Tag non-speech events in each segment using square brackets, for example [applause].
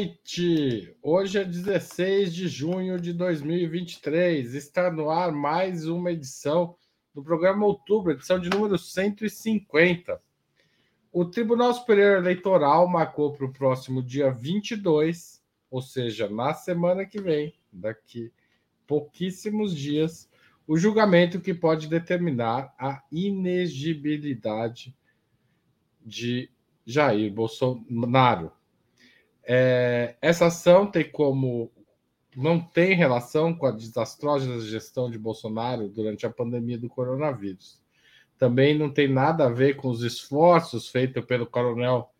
noite! Hoje é 16 de junho de 2023. Está no ar mais uma edição do programa Outubro, edição de número 150. O Tribunal Superior Eleitoral marcou para o próximo dia 22, ou seja, na semana que vem, daqui pouquíssimos dias, o julgamento que pode determinar a inegibilidade de Jair Bolsonaro. É, essa ação tem como não tem relação com a desastrosa gestão de Bolsonaro durante a pandemia do coronavírus. Também não tem nada a ver com os esforços feitos pelo coronel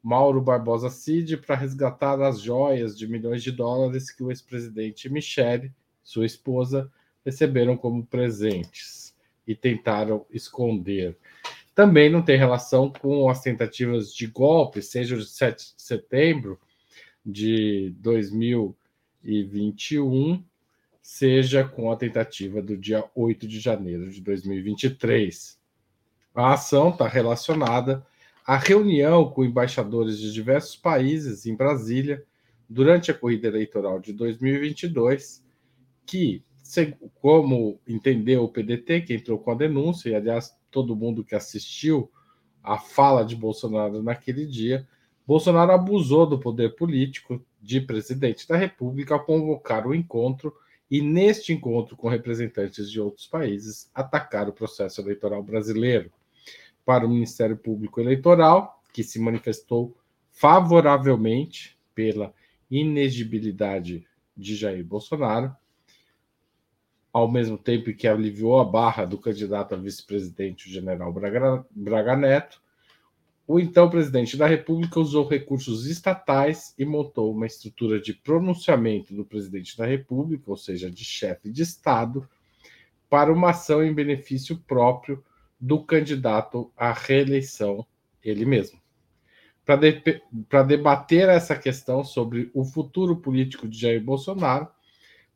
Mauro Barbosa Cid para resgatar as joias de milhões de dólares que o ex-presidente Michele, sua esposa, receberam como presentes e tentaram esconder também não tem relação com as tentativas de golpe, seja o de 7 de setembro de 2021, seja com a tentativa do dia 8 de janeiro de 2023. A ação está relacionada à reunião com embaixadores de diversos países em Brasília durante a corrida eleitoral de 2022, que, como entendeu o PDT, que entrou com a denúncia, e aliás todo mundo que assistiu a fala de Bolsonaro naquele dia, Bolsonaro abusou do poder político de presidente da República ao convocar o encontro e, neste encontro com representantes de outros países, atacar o processo eleitoral brasileiro. Para o Ministério Público Eleitoral, que se manifestou favoravelmente pela inegibilidade de Jair Bolsonaro, ao mesmo tempo que aliviou a barra do candidato a vice-presidente, o general Braga, Braga Neto, o então presidente da República usou recursos estatais e montou uma estrutura de pronunciamento do presidente da República, ou seja, de chefe de Estado, para uma ação em benefício próprio do candidato à reeleição, ele mesmo. Para de, debater essa questão sobre o futuro político de Jair Bolsonaro,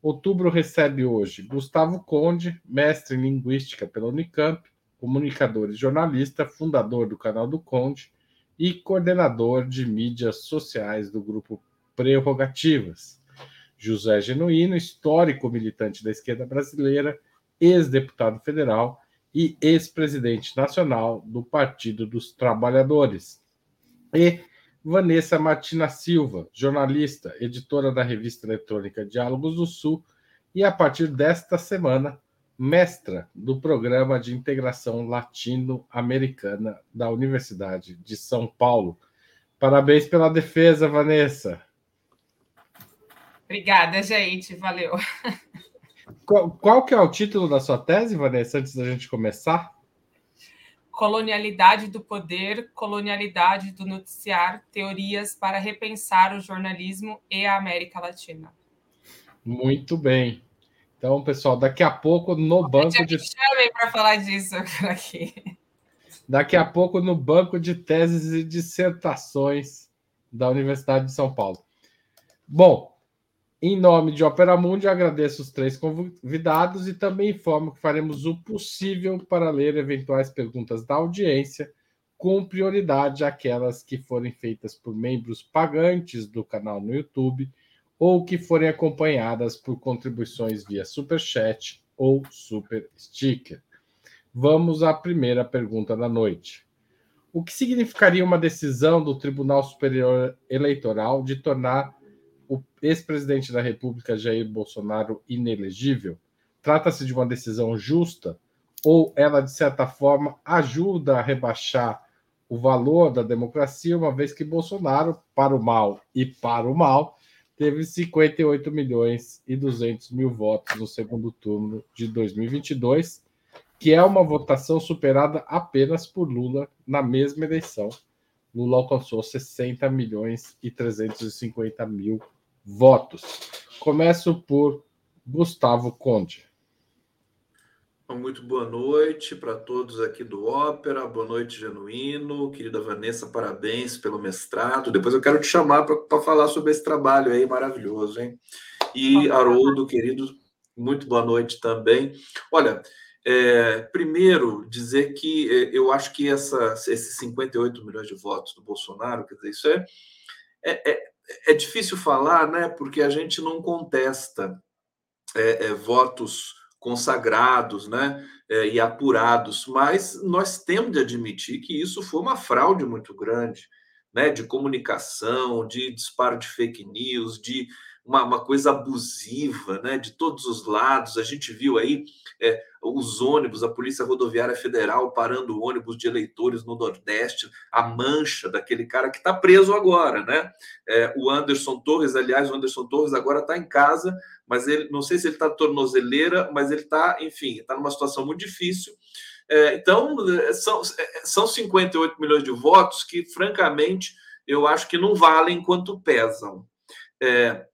Outubro recebe hoje Gustavo Conde, mestre em linguística pela Unicamp, comunicador e jornalista, fundador do canal do Conde e coordenador de mídias sociais do grupo Prerrogativas. José Genuíno, histórico militante da esquerda brasileira, ex-deputado federal e ex-presidente nacional do Partido dos Trabalhadores. E Vanessa Martina Silva, jornalista, editora da revista eletrônica Diálogos do Sul e, a partir desta semana, mestra do Programa de Integração Latino-Americana da Universidade de São Paulo. Parabéns pela defesa, Vanessa. Obrigada, gente. Valeu. Qual, qual que é o título da sua tese, Vanessa, antes da gente começar? colonialidade do poder, colonialidade do noticiar, teorias para repensar o jornalismo e a América Latina. Muito bem. Então, pessoal, daqui a pouco no banco de. Chamem para falar disso [laughs] aqui. Daqui a pouco no banco de teses e dissertações da Universidade de São Paulo. Bom, em nome de Opera Mundi, agradeço os três convidados e também informo que faremos o possível para ler eventuais perguntas da audiência, com prioridade aquelas que forem feitas por membros pagantes do canal no YouTube ou que forem acompanhadas por contribuições via Super Chat ou Super Sticker. Vamos à primeira pergunta da noite. O que significaria uma decisão do Tribunal Superior Eleitoral de tornar o ex-presidente da República, Jair Bolsonaro, inelegível? Trata-se de uma decisão justa ou ela, de certa forma, ajuda a rebaixar o valor da democracia, uma vez que Bolsonaro, para o mal e para o mal, teve 58 milhões e 200 mil votos no segundo turno de 2022, que é uma votação superada apenas por Lula na mesma eleição. Lula alcançou 60 milhões e 350 mil votos. Começo por Gustavo Conde. Muito boa noite para todos aqui do Ópera, boa noite, Genuíno, querida Vanessa, parabéns pelo mestrado. Depois eu quero te chamar para falar sobre esse trabalho aí maravilhoso, hein? E Haroldo, querido, muito boa noite também. Olha, é, primeiro dizer que é, eu acho que essa, esses 58 milhões de votos do Bolsonaro, quer dizer, isso é, é, é é difícil falar, né? Porque a gente não contesta é, votos consagrados, né? É, e apurados, mas nós temos de admitir que isso foi uma fraude muito grande, né? De comunicação, de disparo de fake news, de uma, uma coisa abusiva, né? De todos os lados. A gente viu aí é, os ônibus, a Polícia Rodoviária Federal parando ônibus de eleitores no Nordeste, a mancha daquele cara que está preso agora, né? É, o Anderson Torres, aliás, o Anderson Torres agora está em casa, mas ele não sei se ele está tornozeleira, mas ele está, enfim, está numa situação muito difícil. É, então, são, são 58 milhões de votos que, francamente, eu acho que não valem quanto pesam. É,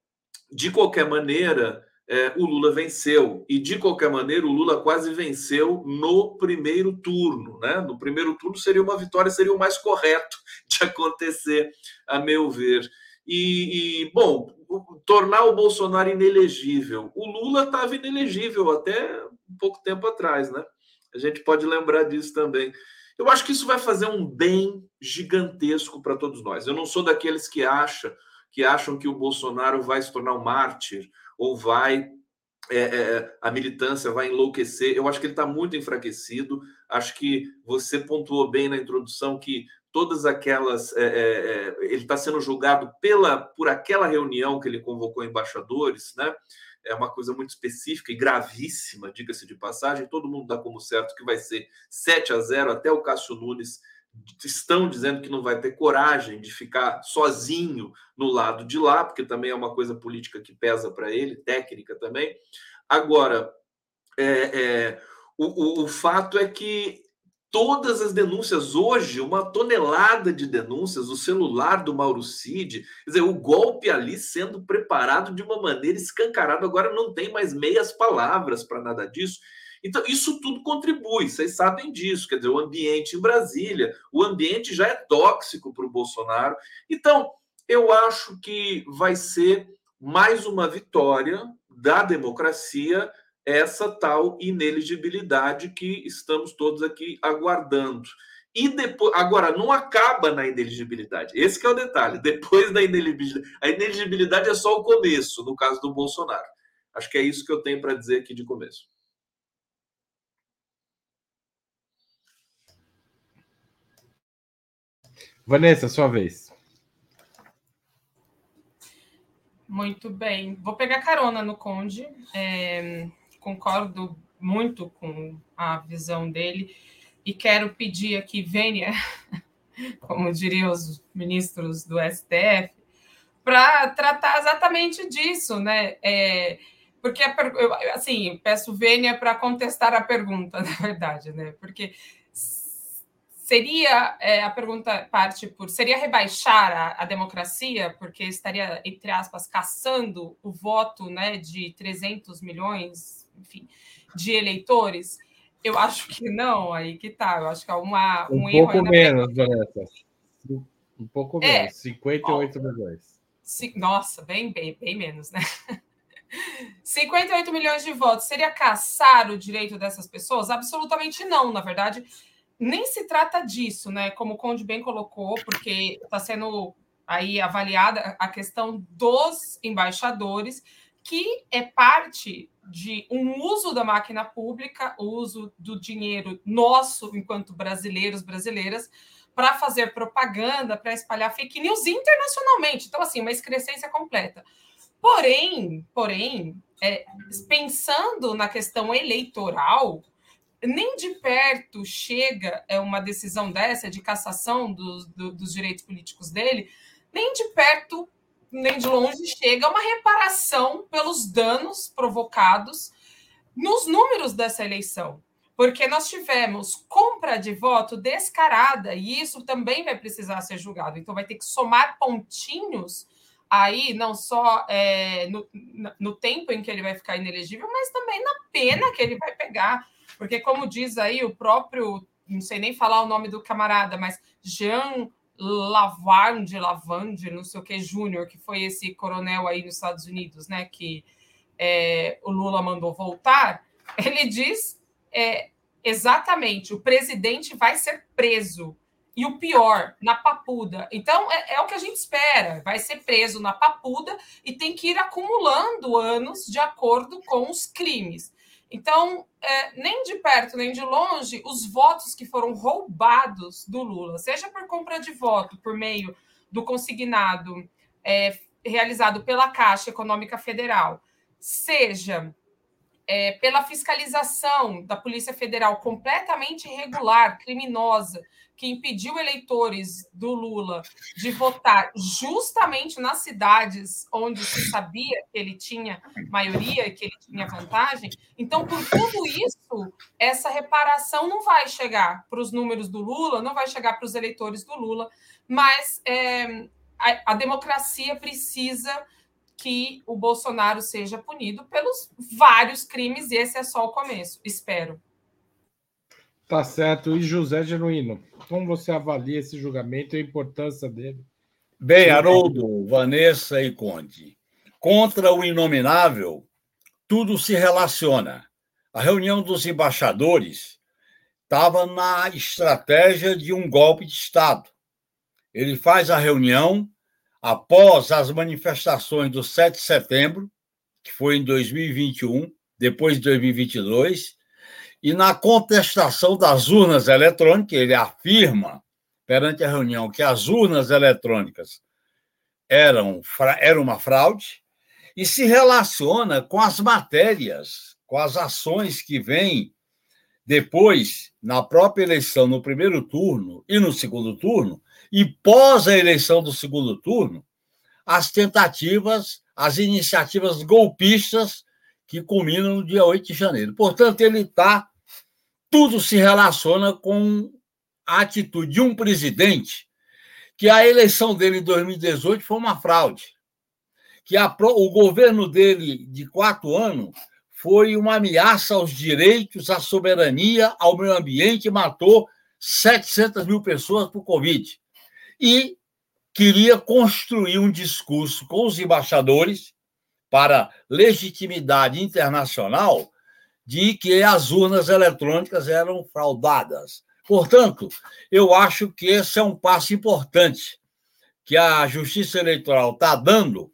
de qualquer maneira, é, o Lula venceu. E, de qualquer maneira, o Lula quase venceu no primeiro turno. Né? No primeiro turno seria uma vitória, seria o mais correto [laughs] de acontecer, a meu ver. E, e bom, tornar o Bolsonaro inelegível. O Lula estava inelegível até um pouco tempo atrás, né? A gente pode lembrar disso também. Eu acho que isso vai fazer um bem gigantesco para todos nós. Eu não sou daqueles que acham que acham que o Bolsonaro vai se tornar um mártir ou vai é, é, a militância vai enlouquecer. Eu acho que ele está muito enfraquecido. Acho que você pontuou bem na introdução que todas aquelas. É, é, é ele está sendo julgado pela, por aquela reunião que ele convocou embaixadores, né? É uma coisa muito específica e gravíssima, diga-se de passagem. Todo mundo dá como certo que vai ser 7 a 0 até o Cássio Nunes estão dizendo que não vai ter coragem de ficar sozinho no lado de lá, porque também é uma coisa política que pesa para ele, técnica também. Agora, é, é, o, o, o fato é que todas as denúncias hoje, uma tonelada de denúncias, o celular do Mauro Cid, quer dizer, o golpe ali sendo preparado de uma maneira escancarada, agora não tem mais meias palavras para nada disso. Então, isso tudo contribui, vocês sabem disso. Quer dizer, o ambiente em Brasília, o ambiente já é tóxico para o Bolsonaro. Então, eu acho que vai ser mais uma vitória da democracia, essa tal ineligibilidade que estamos todos aqui aguardando. E depois, agora, não acaba na ineligibilidade. Esse é o detalhe. Depois da ineligibilidade, a ineligibilidade é só o começo, no caso do Bolsonaro. Acho que é isso que eu tenho para dizer aqui de começo. Vanessa, sua vez. Muito bem. Vou pegar carona no Conde. É, concordo muito com a visão dele e quero pedir aqui, Vênia, [laughs] como diriam os ministros do STF, para tratar exatamente disso, né? É, porque, assim, peço Vênia para contestar a pergunta, [laughs] na verdade, né? Porque Seria é, a pergunta parte por seria rebaixar a, a, democracia, porque estaria, entre aspas, caçando o voto né, de 300 milhões, enfim, de eleitores? Eu acho que não, aí que tá. Eu acho que é uma, um, um erro. Pouco menos, Vanessa. Um pouco é, menos, 58 ó, milhões. Se, nossa, bem, bem, bem menos, né? [laughs] 58 milhões de votos. Seria caçar o direito dessas pessoas? Absolutamente não. Na verdade, nem se trata disso, né? Como o Conde bem colocou, porque está sendo aí avaliada a questão dos embaixadores, que é parte de um uso da máquina pública, o uso do dinheiro nosso enquanto brasileiros, brasileiras, para fazer propaganda, para espalhar fake news internacionalmente. Então, assim, uma excrescência completa. Porém, porém, é, pensando na questão eleitoral, nem de perto chega é uma decisão dessa de cassação do, do, dos direitos políticos dele, nem de perto nem de longe chega uma reparação pelos danos provocados nos números dessa eleição. Porque nós tivemos compra de voto descarada, e isso também vai precisar ser julgado. Então, vai ter que somar pontinhos aí, não só é, no, no tempo em que ele vai ficar inelegível, mas também na pena que ele vai pegar porque, como diz aí o próprio, não sei nem falar o nome do camarada, mas Jean Lavande, Lavande, não sei o que, Júnior, que foi esse coronel aí nos Estados Unidos, né, que é, o Lula mandou voltar, ele diz é, exatamente: o presidente vai ser preso. e o pior, na Papuda. Então, é, é, o que a gente espera. Vai ser preso na Papuda e tem que ir acumulando anos de acordo com os crimes. Então, é, nem de perto nem de longe, os votos que foram roubados do Lula, seja por compra de voto por meio do consignado é, realizado pela Caixa Econômica Federal, seja é, pela fiscalização da Polícia Federal completamente irregular, criminosa, que impediu eleitores do Lula de votar justamente nas cidades onde se sabia que ele tinha maioria, que ele tinha vantagem. Então, por tudo isso, essa reparação não vai chegar para os números do Lula, não vai chegar para os eleitores do Lula, mas é, a, a democracia precisa que o Bolsonaro seja punido pelos vários crimes, e esse é só o começo, espero. Tá certo. E José Genuíno, como você avalia esse julgamento e a importância dele? Bem, Haroldo, Vanessa e Conde, contra o inominável, tudo se relaciona. A reunião dos embaixadores estava na estratégia de um golpe de Estado. Ele faz a reunião após as manifestações do 7 de setembro, que foi em 2021, depois de 2022, e na contestação das urnas eletrônicas, ele afirma perante a reunião que as urnas eletrônicas eram, eram uma fraude e se relaciona com as matérias, com as ações que vêm depois, na própria eleição, no primeiro turno e no segundo turno, e pós a eleição do segundo turno, as tentativas, as iniciativas golpistas que culminam no dia 8 de janeiro. Portanto, ele está. Tudo se relaciona com a atitude de um presidente que a eleição dele em 2018 foi uma fraude, que a, o governo dele de quatro anos foi uma ameaça aos direitos, à soberania, ao meio ambiente, matou 700 mil pessoas por Covid. E queria construir um discurso com os embaixadores para legitimidade internacional de que as urnas eletrônicas eram fraudadas. Portanto, eu acho que esse é um passo importante que a Justiça Eleitoral está dando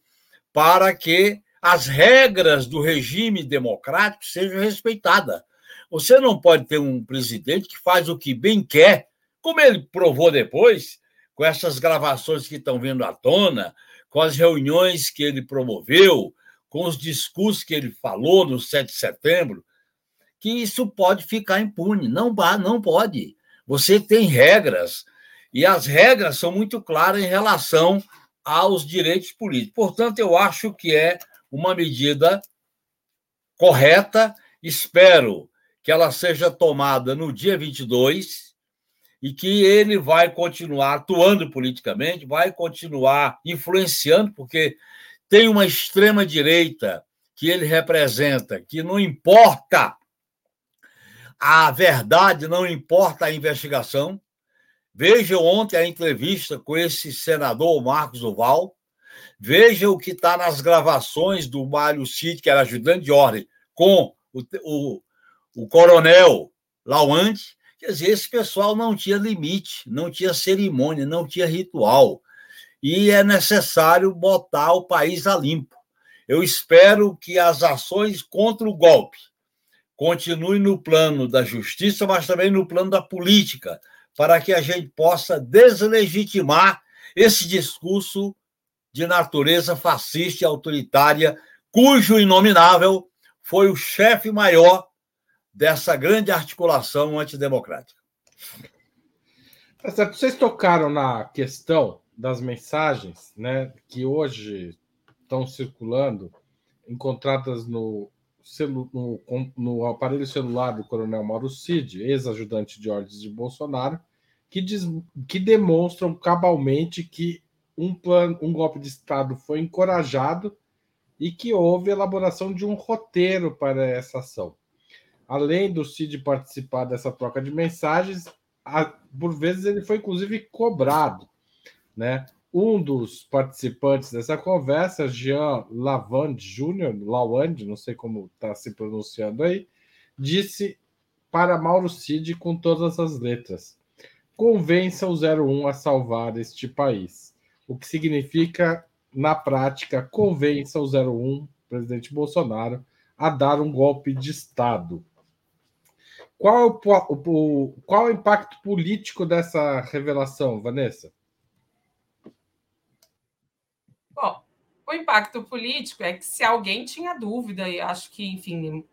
para que as regras do regime democrático sejam respeitadas. Você não pode ter um presidente que faz o que bem quer, como ele provou depois, com essas gravações que estão vindo à tona, com as reuniões que ele promoveu, com os discursos que ele falou no 7 de setembro, que isso pode ficar impune. Não, não pode. Você tem regras, e as regras são muito claras em relação aos direitos políticos. Portanto, eu acho que é uma medida correta. Espero que ela seja tomada no dia 22 e que ele vai continuar atuando politicamente, vai continuar influenciando, porque tem uma extrema-direita que ele representa, que não importa a verdade, não importa a investigação. Veja ontem a entrevista com esse senador Marcos Duval. Veja o que está nas gravações do Mário Cid, que era ajudante de ordem, com o, o, o coronel Lawande. Quer dizer, esse pessoal não tinha limite, não tinha cerimônia, não tinha ritual. E é necessário botar o país a limpo. Eu espero que as ações contra o golpe continuem no plano da justiça, mas também no plano da política, para que a gente possa deslegitimar esse discurso de natureza fascista e autoritária, cujo inominável foi o chefe maior dessa grande articulação antidemocrática. Tá. Vocês tocaram na questão das mensagens, né, que hoje estão circulando, encontradas no, no, no aparelho celular do Coronel Mauro Cid, ex-ajudante de ordens de Bolsonaro, que, diz, que demonstram cabalmente que um, plano, um golpe de Estado foi encorajado e que houve elaboração de um roteiro para essa ação além do Cid participar dessa troca de mensagens, a, por vezes ele foi inclusive cobrado, né? Um dos participantes dessa conversa, Jean Lavande Júnior, Lawande, não sei como está se pronunciando aí, disse para Mauro Cid com todas as letras: convença o 01 a salvar este país. O que significa, na prática, convença o 01, presidente Bolsonaro, a dar um golpe de Estado. Qual é o, o, qual é o impacto político dessa revelação, Vanessa? Bom, o impacto político é que se alguém tinha dúvida, e acho que, enfim,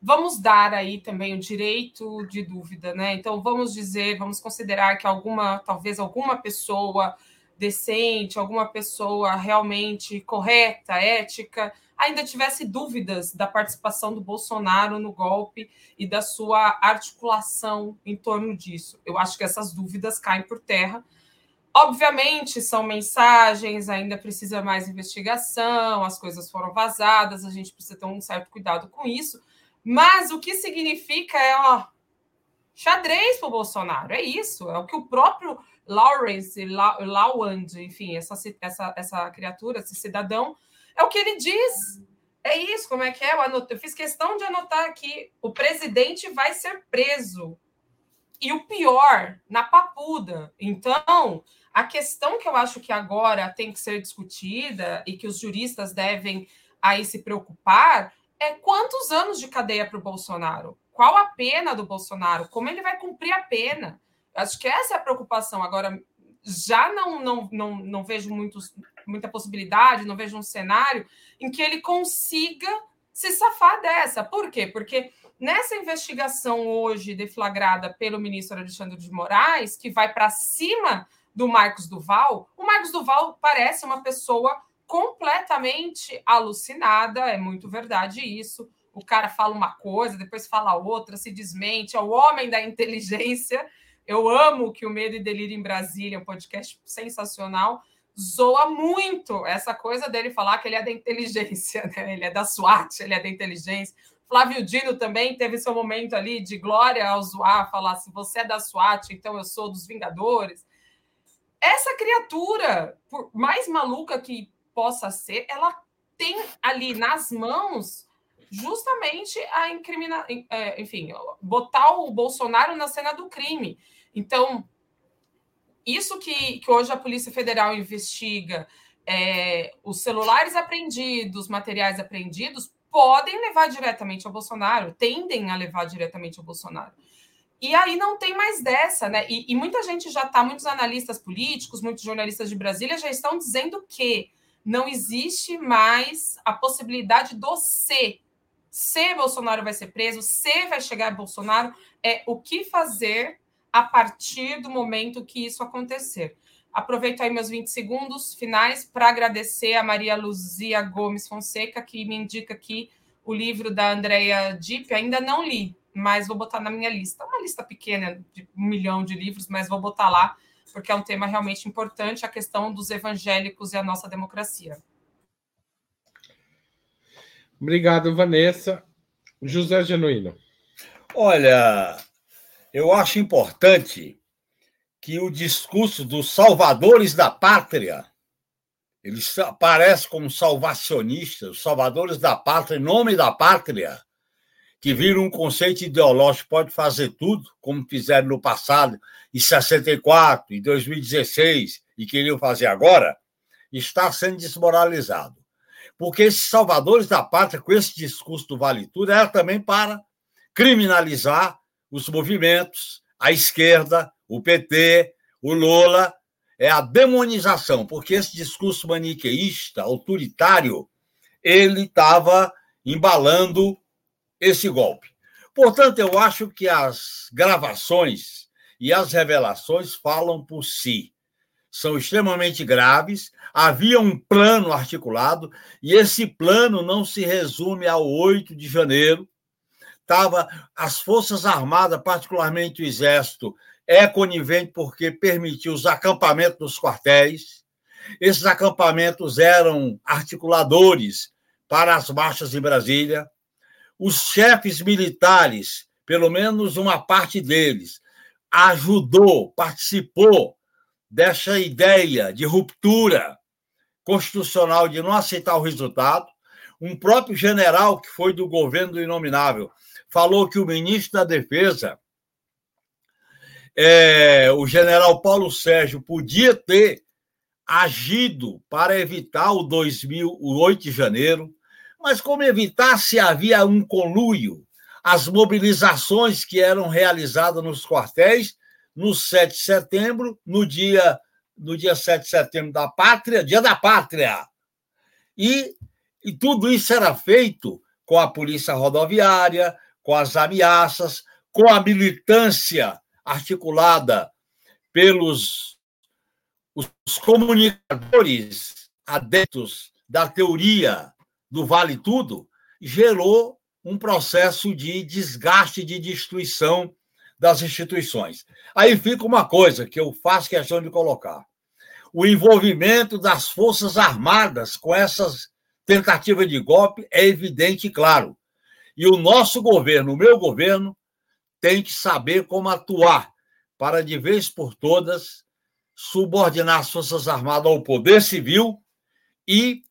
vamos dar aí também o direito de dúvida, né? Então vamos dizer, vamos considerar que alguma, talvez alguma pessoa decente, alguma pessoa realmente correta, ética, ainda tivesse dúvidas da participação do Bolsonaro no golpe e da sua articulação em torno disso. Eu acho que essas dúvidas caem por terra. Obviamente, são mensagens, ainda precisa mais investigação, as coisas foram vazadas, a gente precisa ter um certo cuidado com isso. Mas o que significa é, ó, xadrez para o Bolsonaro, é isso, é o que o próprio Lawrence Lawand, enfim, essa, essa, essa criatura, esse cidadão, é o que ele diz. É isso, como é que é? Eu, eu fiz questão de anotar aqui: o presidente vai ser preso. E o pior, na papuda. Então, a questão que eu acho que agora tem que ser discutida e que os juristas devem aí se preocupar é quantos anos de cadeia para o Bolsonaro? Qual a pena do Bolsonaro? Como ele vai cumprir a pena? Acho que essa é a preocupação. Agora, já não, não, não, não vejo muitos, muita possibilidade, não vejo um cenário em que ele consiga se safar dessa. Por quê? Porque nessa investigação hoje deflagrada pelo ministro Alexandre de Moraes, que vai para cima do Marcos Duval, o Marcos Duval parece uma pessoa completamente alucinada, é muito verdade isso. O cara fala uma coisa, depois fala outra, se desmente, é o homem da inteligência eu amo que o Medo e Delírio em Brasília, um podcast sensacional, zoa muito essa coisa dele falar que ele é da inteligência, né? Ele é da SWAT, ele é da inteligência. Flávio Dino também teve seu momento ali de glória ao zoar, falar se você é da SWAT, então eu sou dos Vingadores. Essa criatura, por mais maluca que possa ser, ela tem ali nas mãos justamente a incriminar, é, enfim, botar o Bolsonaro na cena do crime. Então, isso que, que hoje a Polícia Federal investiga, é, os celulares apreendidos, materiais apreendidos, podem levar diretamente ao Bolsonaro, tendem a levar diretamente ao Bolsonaro. E aí não tem mais dessa, né? E, e muita gente já está, muitos analistas políticos, muitos jornalistas de Brasília já estão dizendo que não existe mais a possibilidade do C. Se Bolsonaro vai ser preso, se vai chegar Bolsonaro, é o que fazer a partir do momento que isso acontecer. Aproveito aí meus 20 segundos finais para agradecer a Maria Luzia Gomes Fonseca, que me indica aqui o livro da Andrea Dipp. Ainda não li, mas vou botar na minha lista. Uma lista pequena, de um milhão de livros, mas vou botar lá, porque é um tema realmente importante a questão dos evangélicos e a nossa democracia. Obrigado, Vanessa. José Genuíno. Olha, eu acho importante que o discurso dos salvadores da pátria, eles aparecem como salvacionistas, os salvadores da pátria, em nome da pátria, que viram um conceito ideológico, pode fazer tudo, como fizeram no passado, em 64, em 2016, e queriam fazer agora, está sendo desmoralizado. Porque esses salvadores da pátria, com esse discurso do Vale Tudo, era também para criminalizar os movimentos, a esquerda, o PT, o Lula, é a demonização, porque esse discurso maniqueísta, autoritário, ele estava embalando esse golpe. Portanto, eu acho que as gravações e as revelações falam por si. São extremamente graves. Havia um plano articulado, e esse plano não se resume ao 8 de janeiro, estava as Forças Armadas, particularmente o Exército, é conivente porque permitiu os acampamentos nos quartéis. Esses acampamentos eram articuladores para as marchas em Brasília. Os chefes militares, pelo menos uma parte deles, ajudou, participou dessa ideia de ruptura constitucional de não aceitar o resultado. Um próprio general que foi do governo do Inominável falou que o ministro da Defesa é, o general Paulo Sérgio podia ter agido para evitar o 2000, o 8 de janeiro, mas como evitar se havia um conluio, as mobilizações que eram realizadas nos quartéis no 7 de setembro, no dia no dia 7 de setembro da pátria, dia da pátria. E, e tudo isso era feito com a polícia rodoviária, com as ameaças, com a militância articulada pelos os comunicadores adeptos da teoria do vale tudo, gerou um processo de desgaste, de destruição das instituições. Aí fica uma coisa que eu faço questão de colocar: o envolvimento das Forças Armadas com essas tentativas de golpe é evidente e claro. E o nosso governo, o meu governo, tem que saber como atuar para, de vez por todas, subordinar as Forças Armadas ao poder civil e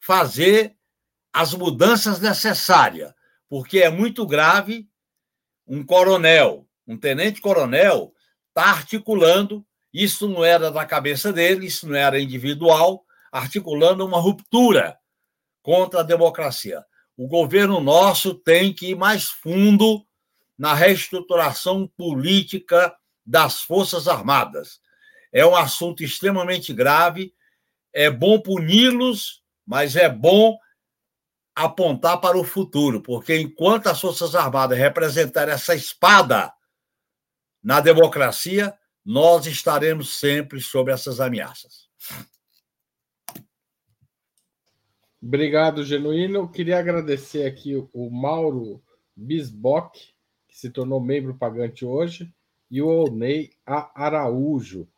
fazer as mudanças necessárias, porque é muito grave um coronel, um tenente-coronel, está articulando, isso não era da cabeça dele, isso não era individual, articulando uma ruptura contra a democracia. O governo nosso tem que ir mais fundo na reestruturação política das Forças Armadas. É um assunto extremamente grave, é bom puni-los, mas é bom apontar para o futuro, porque enquanto as Forças Armadas representarem essa espada na democracia, nós estaremos sempre sob essas ameaças. Obrigado, Genuíno. Queria agradecer aqui o Mauro Bisbock, que se tornou membro pagante hoje, e o Onei Araújo,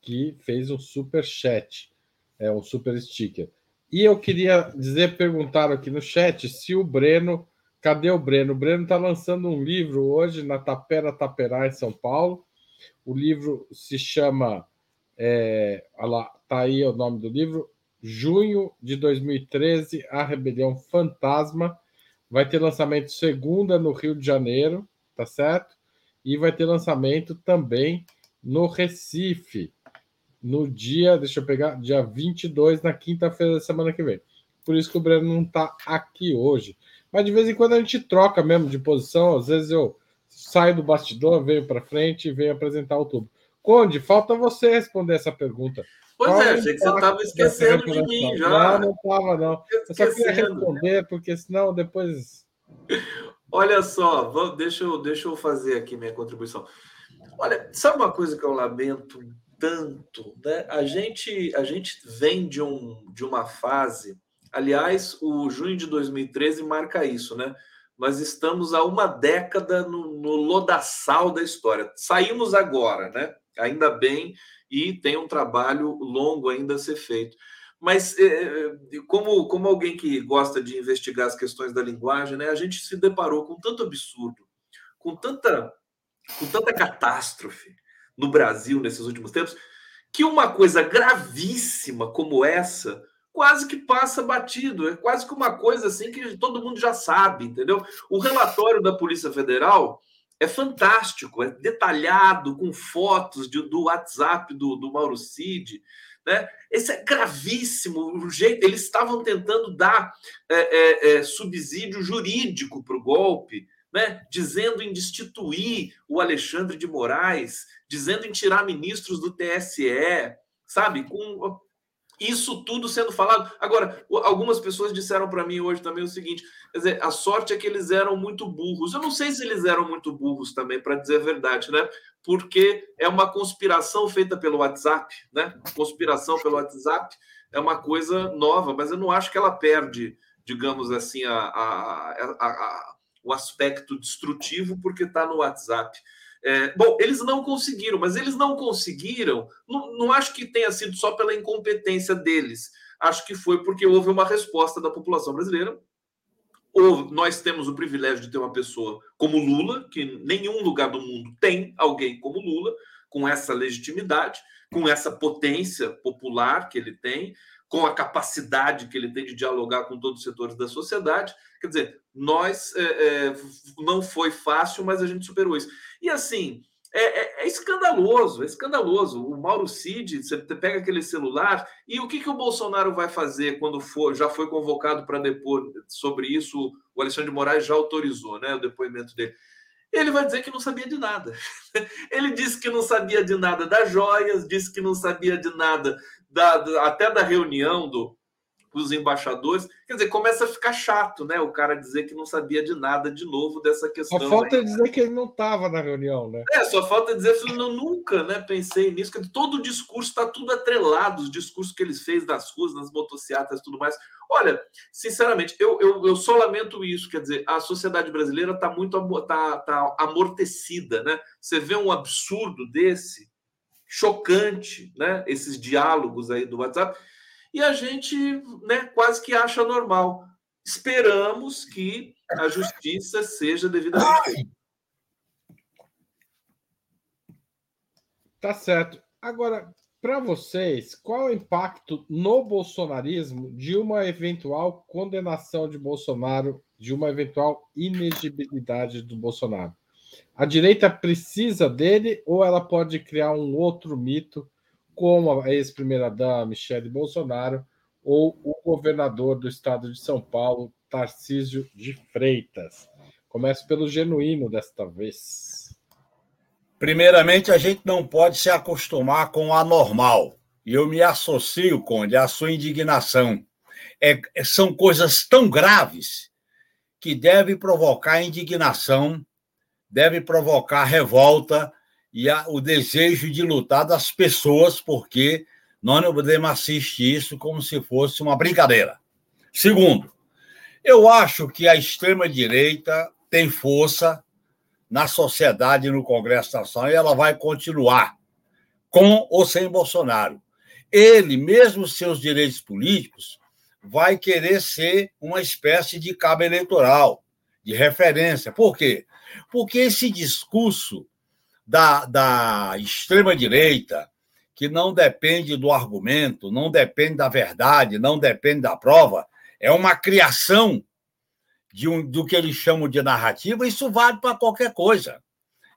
que fez um super chat, é um super sticker. E eu queria dizer, perguntaram aqui no chat se o Breno, cadê o Breno? O Breno está lançando um livro hoje na Tapera Taperá, em São Paulo. O livro se chama, é, lá, tá aí o nome do livro, junho de 2013, A Rebelião Fantasma. Vai ter lançamento segunda no Rio de Janeiro, tá certo? E vai ter lançamento também no Recife, no dia, deixa eu pegar, dia 22, na quinta-feira da semana que vem. Por isso que o Breno não tá aqui hoje. Mas de vez em quando a gente troca mesmo de posição, às vezes eu saio do bastidor, venho para frente e venho apresentar o tubo. Conde, falta você responder essa pergunta. Pois Qual é, achei que você estava esquecendo de mim já. Não, não estava, não. Eu só queria responder, porque senão depois. Olha só, vou, deixa, eu, deixa eu fazer aqui minha contribuição. Olha, sabe uma coisa que eu lamento tanto? Né? A, gente, a gente vem de, um, de uma fase. Aliás, o junho de 2013 marca isso, né? Nós estamos há uma década no, no lodaçal da história. Saímos agora, né? Ainda bem e tem um trabalho longo ainda a ser feito. Mas, é, como, como alguém que gosta de investigar as questões da linguagem, né, a gente se deparou com tanto absurdo, com tanta, com tanta catástrofe no Brasil nesses últimos tempos, que uma coisa gravíssima como essa quase que passa batido, é quase que uma coisa assim que todo mundo já sabe, entendeu? O relatório da Polícia Federal é fantástico, é detalhado, com fotos de, do WhatsApp do, do Mauro Cid. Né? Esse é gravíssimo. O jeito eles estavam tentando dar é, é, é, subsídio jurídico para o golpe, né? dizendo em destituir o Alexandre de Moraes, dizendo em tirar ministros do TSE, sabe? Com isso tudo sendo falado. Agora, algumas pessoas disseram para mim hoje também o seguinte: quer dizer, a sorte é que eles eram muito burros. Eu não sei se eles eram muito burros também, para dizer a verdade, né? Porque é uma conspiração feita pelo WhatsApp, né? Conspiração pelo WhatsApp é uma coisa nova, mas eu não acho que ela perde, digamos assim, a, a, a, a o aspecto destrutivo porque está no WhatsApp. É, bom, eles não conseguiram, mas eles não conseguiram. Não, não acho que tenha sido só pela incompetência deles. Acho que foi porque houve uma resposta da população brasileira. Ou nós temos o privilégio de ter uma pessoa como Lula, que nenhum lugar do mundo tem alguém como Lula, com essa legitimidade, com essa potência popular que ele tem, com a capacidade que ele tem de dialogar com todos os setores da sociedade. Quer dizer, nós é, é, não foi fácil, mas a gente superou isso. E assim, é, é, é, escandaloso, é escandaloso. O Mauro Cid, você pega aquele celular e o que, que o Bolsonaro vai fazer quando for, já foi convocado para depor sobre isso? O Alexandre de Moraes já autorizou, né, o depoimento dele. Ele vai dizer que não sabia de nada. [laughs] Ele disse que não sabia de nada das joias, disse que não sabia de nada da, até da reunião do, os embaixadores. Quer dizer, começa a ficar chato, né? O cara dizer que não sabia de nada de novo dessa questão. Só falta aí. dizer que ele não estava na reunião, né? É, só falta dizer que eu nunca né, pensei nisso, que todo o discurso está tudo atrelado, os discursos que eles fez nas ruas, nas motocicletas e tudo mais. Olha, sinceramente, eu, eu, eu só lamento isso. Quer dizer, a sociedade brasileira está muito tá, tá amortecida, né? Você vê um absurdo desse, chocante, né? Esses diálogos aí do WhatsApp e a gente né, quase que acha normal. Esperamos que a justiça seja devidamente. Tá certo. Agora, para vocês, qual é o impacto no bolsonarismo de uma eventual condenação de Bolsonaro, de uma eventual inegibilidade do Bolsonaro? A direita precisa dele ou ela pode criar um outro mito como a ex-primeira-dama Michele Bolsonaro ou o governador do estado de São Paulo, Tarcísio de Freitas. Começo pelo genuíno desta vez. Primeiramente, a gente não pode se acostumar com o anormal. E eu me associo, Conde, à sua indignação. É, são coisas tão graves que devem provocar indignação, devem provocar revolta e a, o desejo de lutar das pessoas, porque nós não podemos assistir isso como se fosse uma brincadeira. Segundo, eu acho que a extrema-direita tem força na sociedade no Congresso Nacional e ela vai continuar, com ou sem Bolsonaro. Ele, mesmo seus direitos políticos, vai querer ser uma espécie de cabo eleitoral, de referência. Por quê? Porque esse discurso da, da extrema-direita, que não depende do argumento, não depende da verdade, não depende da prova, é uma criação de um, do que eles chamam de narrativa, isso vale para qualquer coisa.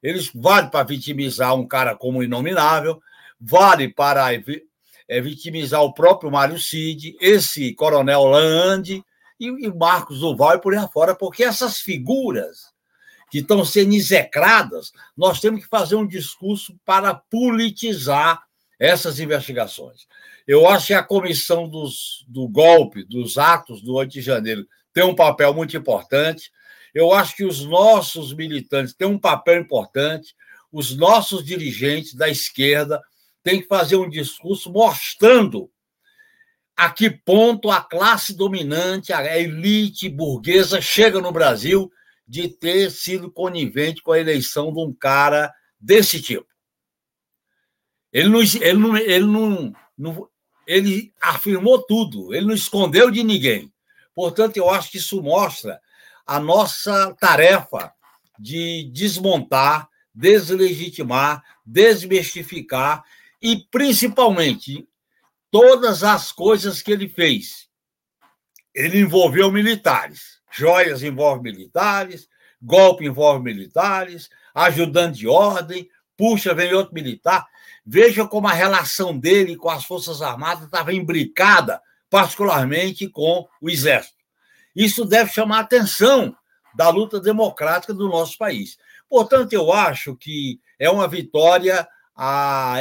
Eles vale para vitimizar um cara como inominável, vale para é, vitimizar o próprio Mário Cid, esse coronel Lande e, e Marcos Duval e por aí afora, porque essas figuras que estão sendo execradas, nós temos que fazer um discurso para politizar essas investigações. Eu acho que a comissão dos, do golpe, dos atos do 8 de janeiro, tem um papel muito importante. Eu acho que os nossos militantes têm um papel importante, os nossos dirigentes da esquerda têm que fazer um discurso mostrando a que ponto a classe dominante, a elite burguesa chega no Brasil de ter sido conivente com a eleição de um cara desse tipo. Ele não, ele não, ele não, não, ele afirmou tudo, ele não escondeu de ninguém. Portanto, eu acho que isso mostra a nossa tarefa de desmontar, deslegitimar, desmistificar e, principalmente, todas as coisas que ele fez. Ele envolveu militares joias envolve militares, golpe envolve militares, ajudante de ordem, puxa, vem outro militar. Veja como a relação dele com as Forças Armadas estava imbricada, particularmente com o Exército. Isso deve chamar a atenção da luta democrática do nosso país. Portanto, eu acho que é uma vitória a,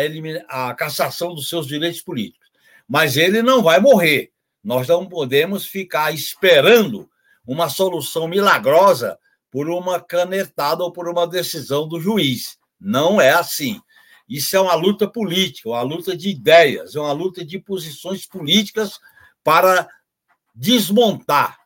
a cassação dos seus direitos políticos. Mas ele não vai morrer. Nós não podemos ficar esperando uma solução milagrosa por uma canetada ou por uma decisão do juiz. Não é assim. Isso é uma luta política, uma luta de ideias, é uma luta de posições políticas para desmontar,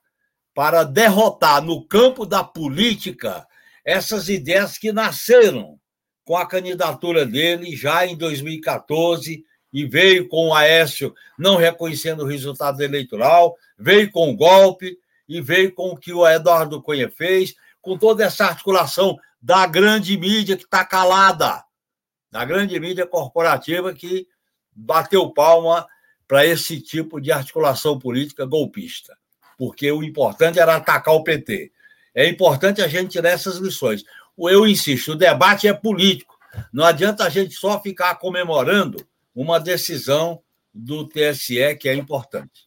para derrotar no campo da política essas ideias que nasceram com a candidatura dele já em 2014 e veio com o Aécio não reconhecendo o resultado eleitoral, veio com o golpe, e veio com o que o Eduardo Cunha fez, com toda essa articulação da grande mídia que está calada, da grande mídia corporativa que bateu palma para esse tipo de articulação política golpista, porque o importante era atacar o PT. É importante a gente tirar essas lições. Eu insisto, o debate é político. Não adianta a gente só ficar comemorando uma decisão do TSE que é importante.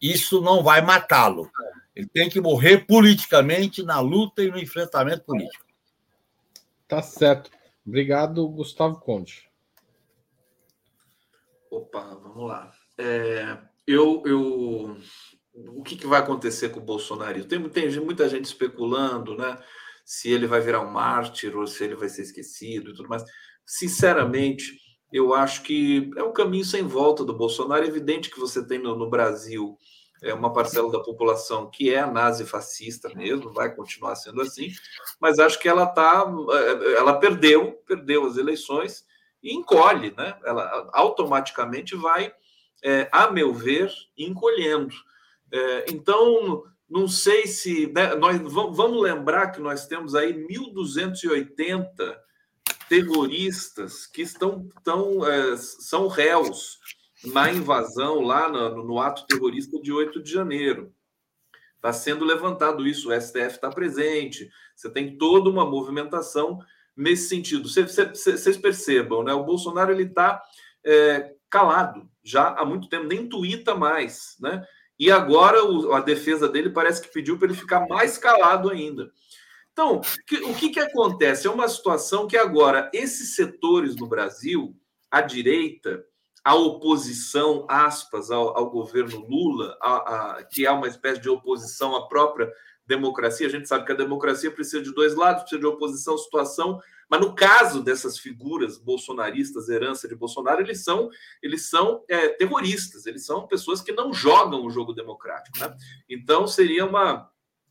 Isso não vai matá-lo. Ele tem que morrer politicamente na luta e no enfrentamento político. Tá certo. Obrigado, Gustavo Conde. Opa, vamos lá. É, eu, eu, o que, que, vai acontecer com o Bolsonaro? Tem, tem muita gente especulando, né? Se ele vai virar um mártir ou se ele vai ser esquecido e tudo mais. Sinceramente, eu acho que é um caminho sem volta do Bolsonaro. É evidente que você tem no, no Brasil é uma parcela da população que é nazi-fascista mesmo, vai continuar sendo assim, mas acho que ela tá, ela perdeu, perdeu as eleições e encolhe, né? Ela automaticamente vai, é, a meu ver, encolhendo. É, então, não sei se né, nós vamos lembrar que nós temos aí 1.280 terroristas que estão tão, é, são réus na invasão lá no, no ato terrorista de 8 de janeiro. Está sendo levantado isso, o STF está presente, você tem toda uma movimentação nesse sentido. Vocês percebam, né? O Bolsonaro ele está é, calado já há muito tempo, nem tuita mais, né? E agora o, a defesa dele parece que pediu para ele ficar mais calado ainda. Então, que, o que, que acontece? É uma situação que agora esses setores no Brasil, a direita, a oposição, aspas, ao, ao governo Lula, a, a, que é uma espécie de oposição à própria democracia. A gente sabe que a democracia precisa de dois lados, precisa de oposição, situação. Mas no caso dessas figuras bolsonaristas, herança de Bolsonaro, eles são, eles são é, terroristas, eles são pessoas que não jogam o jogo democrático. Né? Então seria uma,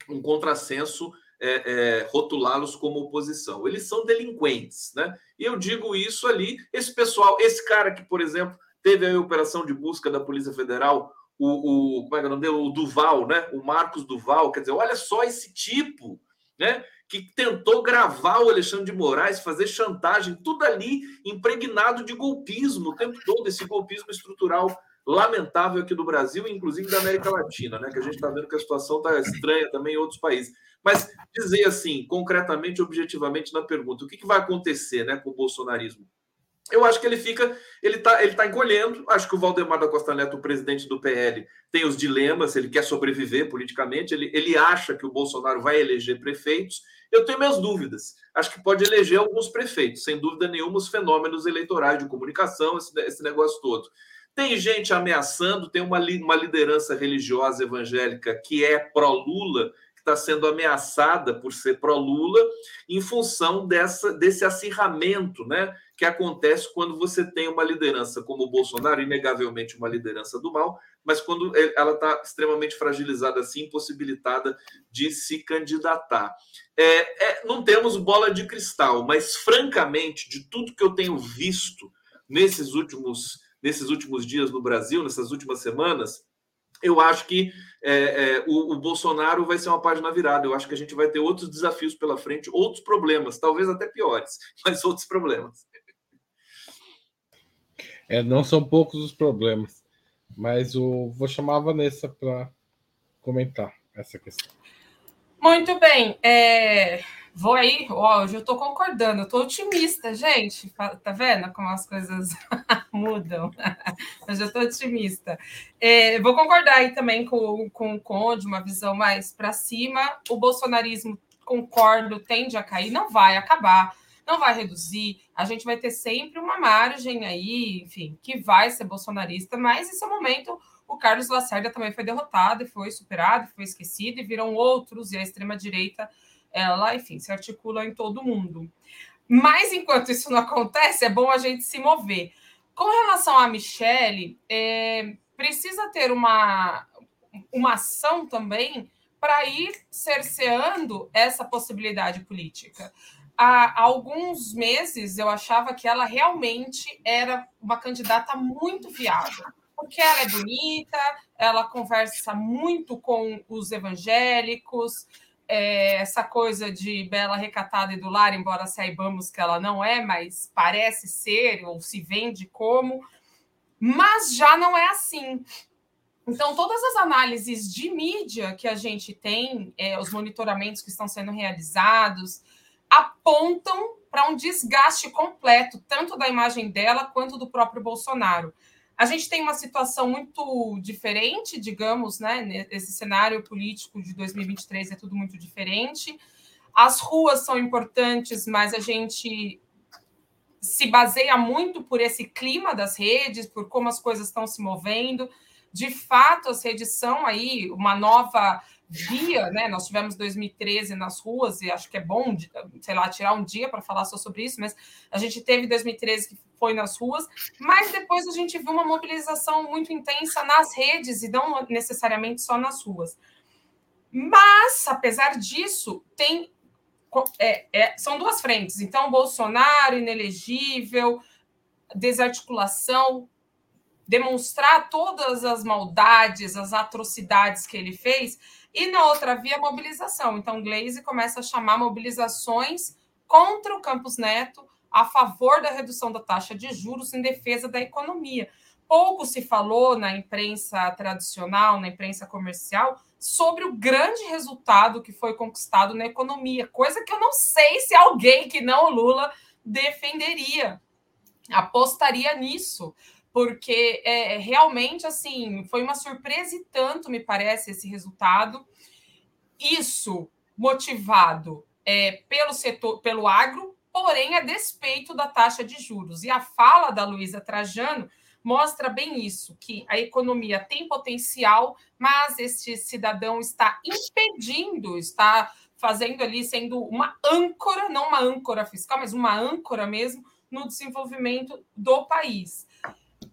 um contrassenso é, é, rotulá-los como oposição. Eles são delinquentes, né? E eu digo isso ali, esse pessoal, esse cara que, por exemplo, teve a operação de busca da Polícia Federal, o, o como é que é o nome dele? O Duval, né? O Marcos Duval, quer dizer, olha só esse tipo, né? Que tentou gravar o Alexandre de Moraes, fazer chantagem, tudo ali impregnado de golpismo o tempo todo, esse golpismo estrutural lamentável aqui do Brasil, inclusive da América Latina, né? Que a gente está vendo que a situação está estranha também em outros países. Mas dizer assim, concretamente, objetivamente na pergunta, o que, que vai acontecer né, com o bolsonarismo? Eu acho que ele fica, ele está ele tá encolhendo. Acho que o Valdemar da Costa Neto, o presidente do PL, tem os dilemas, ele quer sobreviver politicamente, ele, ele acha que o Bolsonaro vai eleger prefeitos. Eu tenho minhas dúvidas. Acho que pode eleger alguns prefeitos, sem dúvida nenhuma, os fenômenos eleitorais de comunicação, esse, esse negócio todo. Tem gente ameaçando, tem uma, uma liderança religiosa evangélica que é pró-Lula, está sendo ameaçada por ser pró-Lula em função dessa, desse acirramento né, que acontece quando você tem uma liderança como o Bolsonaro, inegavelmente uma liderança do mal, mas quando ela está extremamente fragilizada, assim, impossibilitada de se candidatar. É, é, não temos bola de cristal, mas francamente, de tudo que eu tenho visto nesses últimos, nesses últimos dias no Brasil, nessas últimas semanas, eu acho que é, é, o, o, Bolsonaro vai ser uma página virada. Eu acho que a gente vai ter outros desafios pela frente, outros problemas, talvez até piores, [laughs] mas outros problemas. É, não são poucos os problemas, mas o, vou chamar a Vanessa para comentar essa questão. Muito bem. É, Vou aí, hoje eu tô concordando, eu tô otimista, gente. Tá vendo como as coisas [laughs] mudam? [laughs] Mas eu tô otimista. É, vou concordar aí também com, com o Conde, uma visão mais para cima. O bolsonarismo, concordo, tende a cair, não vai acabar, não vai reduzir. A gente vai ter sempre uma margem aí, enfim, que vai ser bolsonarista, mas esse é o momento. O Carlos Lacerda também foi derrotado e foi superado, foi esquecido, e viram outros, e a extrema-direita ela, enfim, se articula em todo mundo. Mas enquanto isso não acontece, é bom a gente se mover. Com relação a Michelle, é, precisa ter uma, uma ação também para ir cerceando essa possibilidade política. Há alguns meses eu achava que ela realmente era uma candidata muito viável, porque ela é bonita, ela conversa muito com os evangélicos, é, essa coisa de bela recatada e do lar, embora saibamos que ela não é, mas parece ser ou se vende como, mas já não é assim. Então, todas as análises de mídia que a gente tem, é, os monitoramentos que estão sendo realizados, apontam para um desgaste completo, tanto da imagem dela quanto do próprio Bolsonaro. A gente tem uma situação muito diferente, digamos, né? Esse cenário político de 2023 é tudo muito diferente. As ruas são importantes, mas a gente se baseia muito por esse clima das redes, por como as coisas estão se movendo. De fato, as redes são aí uma nova via, né? Nós tivemos 2013 nas ruas e acho que é bom, sei lá, tirar um dia para falar só sobre isso, mas a gente teve 2013 que foi nas ruas, mas depois a gente viu uma mobilização muito intensa nas redes e não necessariamente só nas ruas. Mas, apesar disso, tem é, é, são duas frentes. Então, Bolsonaro, inelegível, desarticulação, demonstrar todas as maldades, as atrocidades que ele fez, e na outra via, mobilização. Então, Glaze começa a chamar mobilizações contra o Campos Neto, a favor da redução da taxa de juros em defesa da economia. Pouco se falou na imprensa tradicional, na imprensa comercial, sobre o grande resultado que foi conquistado na economia, coisa que eu não sei se alguém que não Lula defenderia, apostaria nisso, porque é, realmente assim foi uma surpresa e tanto me parece esse resultado. Isso motivado é, pelo setor, pelo agro, porém a despeito da taxa de juros. E a fala da Luísa Trajano mostra bem isso, que a economia tem potencial, mas este cidadão está impedindo, está fazendo ali, sendo uma âncora, não uma âncora fiscal, mas uma âncora mesmo no desenvolvimento do país.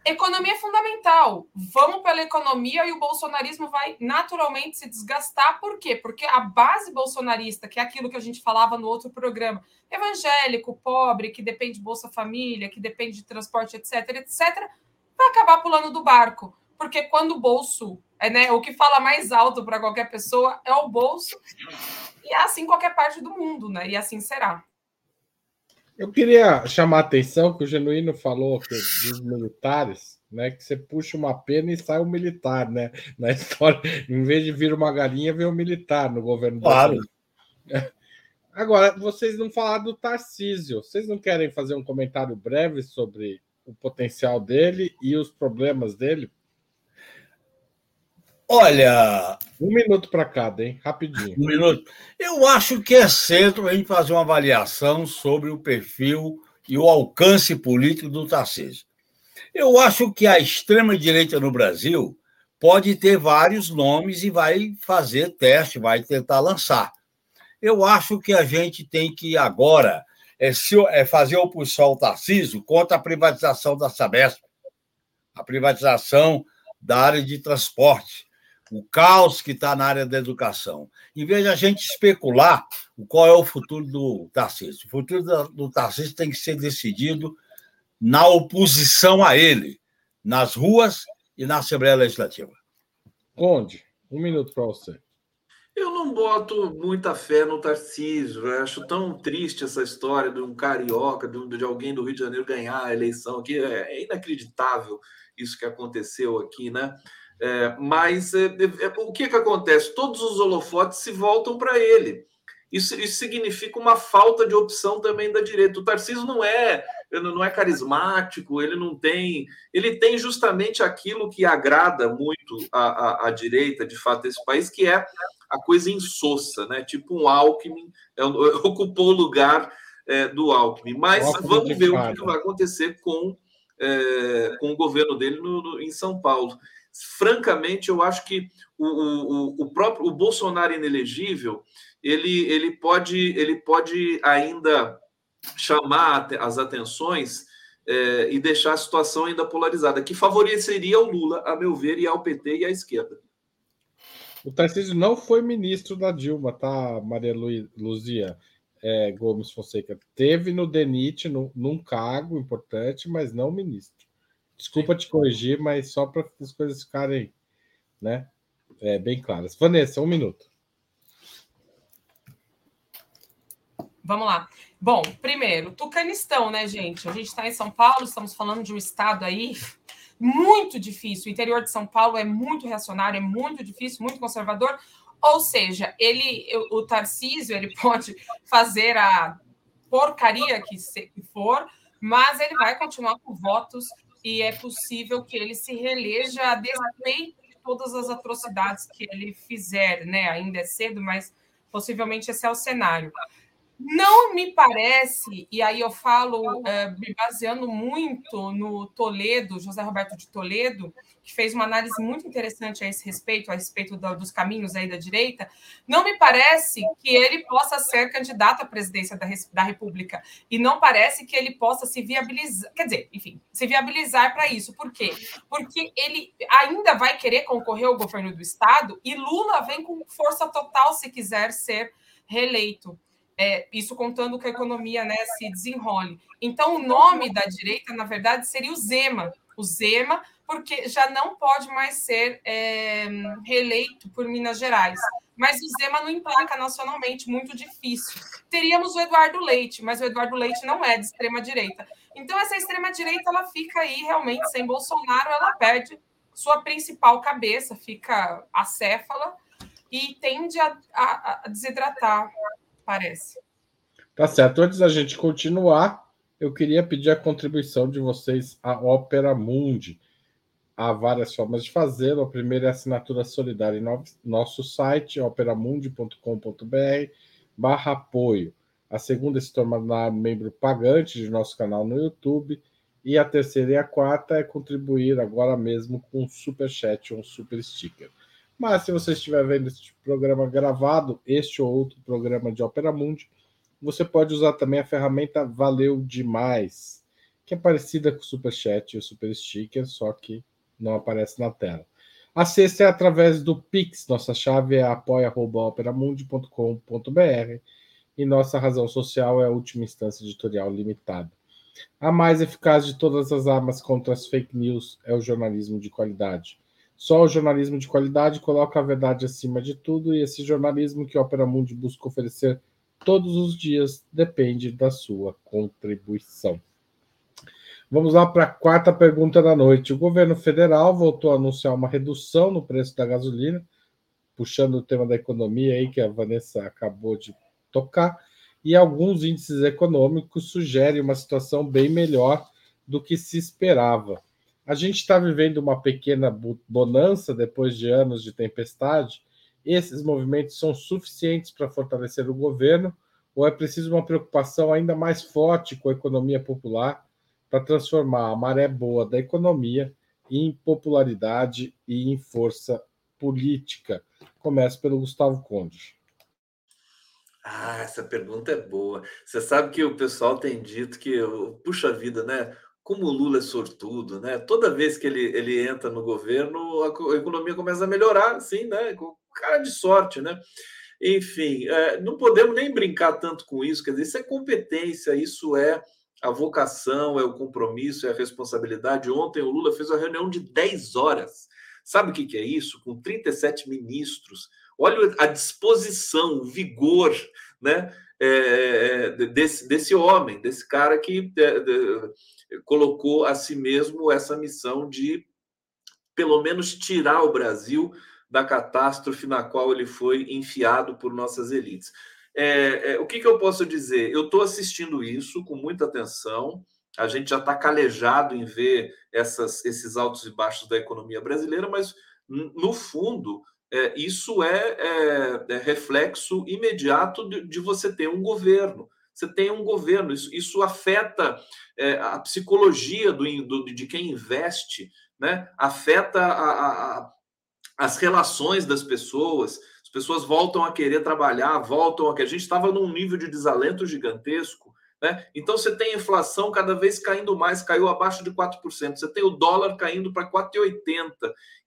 Economia é fundamental. Vamos pela economia e o bolsonarismo vai naturalmente se desgastar. Por quê? Porque a base bolsonarista, que é aquilo que a gente falava no outro programa, evangélico, pobre, que depende de Bolsa Família, que depende de transporte, etc., etc., vai acabar pulando do barco. Porque quando o bolso é né, o que fala mais alto para qualquer pessoa é o bolso, e é assim qualquer parte do mundo, né? E assim será. Eu queria chamar a atenção que o Genuíno falou que, dos militares, né? Que você puxa uma pena e sai um militar, né? Na [laughs] história, em vez de vir uma galinha, vem um militar no governo. Claro. [laughs] Agora, vocês não falaram do Tarcísio. Vocês não querem fazer um comentário breve sobre o potencial dele e os problemas dele? Olha. Um minuto para cada, hein? Rapidinho. Um minuto. Eu acho que é cedo a gente fazer uma avaliação sobre o perfil e o alcance político do Tarcísio. Eu acho que a extrema-direita no Brasil pode ter vários nomes e vai fazer teste, vai tentar lançar. Eu acho que a gente tem que agora é, se, é fazer oposição ao Tarcísio contra a privatização da Sabesp, a privatização da área de transporte, o caos que está na área da educação. Em vez de a gente especular qual é o futuro do Tarcísio, o futuro do Tarcísio tem que ser decidido na oposição a ele, nas ruas e na Assembleia Legislativa. Conde, um minuto para você. Eu não boto muita fé no Tarcísio. Eu acho tão triste essa história de um carioca, de, um, de alguém do Rio de Janeiro ganhar a eleição aqui. É, é inacreditável isso que aconteceu aqui, né? É, mas é, é, o que, que acontece? Todos os holofotes se voltam para ele. Isso, isso significa uma falta de opção também da direita. O Tarcísio não é não é carismático, ele não tem. Ele tem justamente aquilo que agrada muito a, a, direita, de fato, desse país, que é a coisa insossa, né? Tipo um Alckmin é, [laughs] ocupou o lugar é, do Alckmin. Mas Alckmin vamos ver o que vai acontecer com, é, com o governo dele no, no, em São Paulo. Francamente, eu acho que o, o, o próprio o Bolsonaro inelegível ele, ele, pode, ele pode ainda chamar as atenções é, e deixar a situação ainda polarizada, que favoreceria o Lula, a meu ver, e ao PT e à esquerda. O Tarcísio não foi ministro da Dilma, tá, Maria Luzia é, Gomes Fonseca? Teve no DENIT, no, num cargo importante, mas não ministro. Desculpa te corrigir, mas só para as coisas ficarem né, é, bem claras. Vanessa, um minuto. Vamos lá. Bom, primeiro, Tucanistão, né, gente? A gente está em São Paulo, estamos falando de um estado aí muito difícil. O interior de São Paulo é muito reacionário, é muito difícil, muito conservador. Ou seja, ele, o Tarcísio, ele [laughs] pode fazer a porcaria que for, mas ele vai continuar com votos e é possível que ele se reeleja a despeito de todas as atrocidades que ele fizer, né? Ainda é cedo, mas possivelmente esse é o cenário. Não me parece, e aí eu falo é, me baseando muito no Toledo, José Roberto de Toledo, que fez uma análise muito interessante a esse respeito, a respeito do, dos caminhos aí da direita, não me parece que ele possa ser candidato à presidência da, da República. E não parece que ele possa se viabilizar, quer dizer, enfim, se viabilizar para isso. Por quê? Porque ele ainda vai querer concorrer ao governo do Estado e Lula vem com força total se quiser ser reeleito. É, isso contando que a economia né, se desenrole. Então, o nome da direita, na verdade, seria o Zema. O Zema, porque já não pode mais ser é, reeleito por Minas Gerais. Mas o Zema não emplaca nacionalmente, muito difícil. Teríamos o Eduardo Leite, mas o Eduardo Leite não é de extrema-direita. Então, essa extrema-direita ela fica aí realmente sem Bolsonaro, ela perde sua principal cabeça, fica acéfala e tende a, a, a desidratar parece. Tá certo. Antes da gente continuar, eu queria pedir a contribuição de vocês à Opera Mundi. Há várias formas de fazer. A primeira é a assinatura solidária em nosso site, operamundi.com.br barra apoio. A segunda é se tornar membro pagante de nosso canal no YouTube. E a terceira e a quarta é contribuir agora mesmo com um super chat ou um super sticker. Mas se você estiver vendo este programa gravado, este ou outro programa de Opera Mundi, você pode usar também a ferramenta Valeu Demais, que é parecida com o Super Chat e o Super Sticker, só que não aparece na tela. A sexta é através do Pix. Nossa chave é apoia.operamundi.com.br e nossa razão social é a última instância editorial limitada. A mais eficaz de todas as armas contra as fake news é o jornalismo de qualidade. Só o jornalismo de qualidade coloca a verdade acima de tudo, e esse jornalismo que a Opera Mundi busca oferecer todos os dias depende da sua contribuição. Vamos lá para a quarta pergunta da noite. O governo federal voltou a anunciar uma redução no preço da gasolina, puxando o tema da economia aí que a Vanessa acabou de tocar, e alguns índices econômicos sugerem uma situação bem melhor do que se esperava. A gente está vivendo uma pequena bonança depois de anos de tempestade. Esses movimentos são suficientes para fortalecer o governo ou é preciso uma preocupação ainda mais forte com a economia popular para transformar a maré boa da economia em popularidade e em força política? Começa pelo Gustavo Conde. Ah, essa pergunta é boa. Você sabe que o pessoal tem dito que, puxa vida, né? Como o Lula é sortudo, né? Toda vez que ele, ele entra no governo, a, economia começa a melhorar, sim, né? Com cara de sorte, né? Enfim, é, não podemos nem brincar tanto com isso, quer dizer, isso é competência, isso é a vocação, é o compromisso, é a responsabilidade. Ontem o Lula fez uma reunião de 10 horas. Sabe o que, que é isso? Com 37 ministros. Olha a disposição, o vigor, né? É, é desse, desse homem, desse cara que é, colocou a si mesmo essa missão de, pelo menos, tirar o Brasil da catástrofe na qual ele foi enfiado por nossas elites. É, é, o que, que eu posso dizer? Eu estou assistindo isso com muita atenção. A gente já está calejado em ver essas, esses altos e baixos da economia brasileira, mas no fundo é, isso é, é, é, reflexo imediato de, de, você ter um governo você tem um governo. Isso, isso afeta é, a psicologia do, do, de quem investe, né? afeta a, a, as relações das pessoas. As pessoas voltam a querer trabalhar, voltam a que a gente estava num nível de desalento gigantesco. Né? Então você tem inflação cada vez caindo mais, caiu abaixo de 4%. Você tem o dólar caindo para 4,80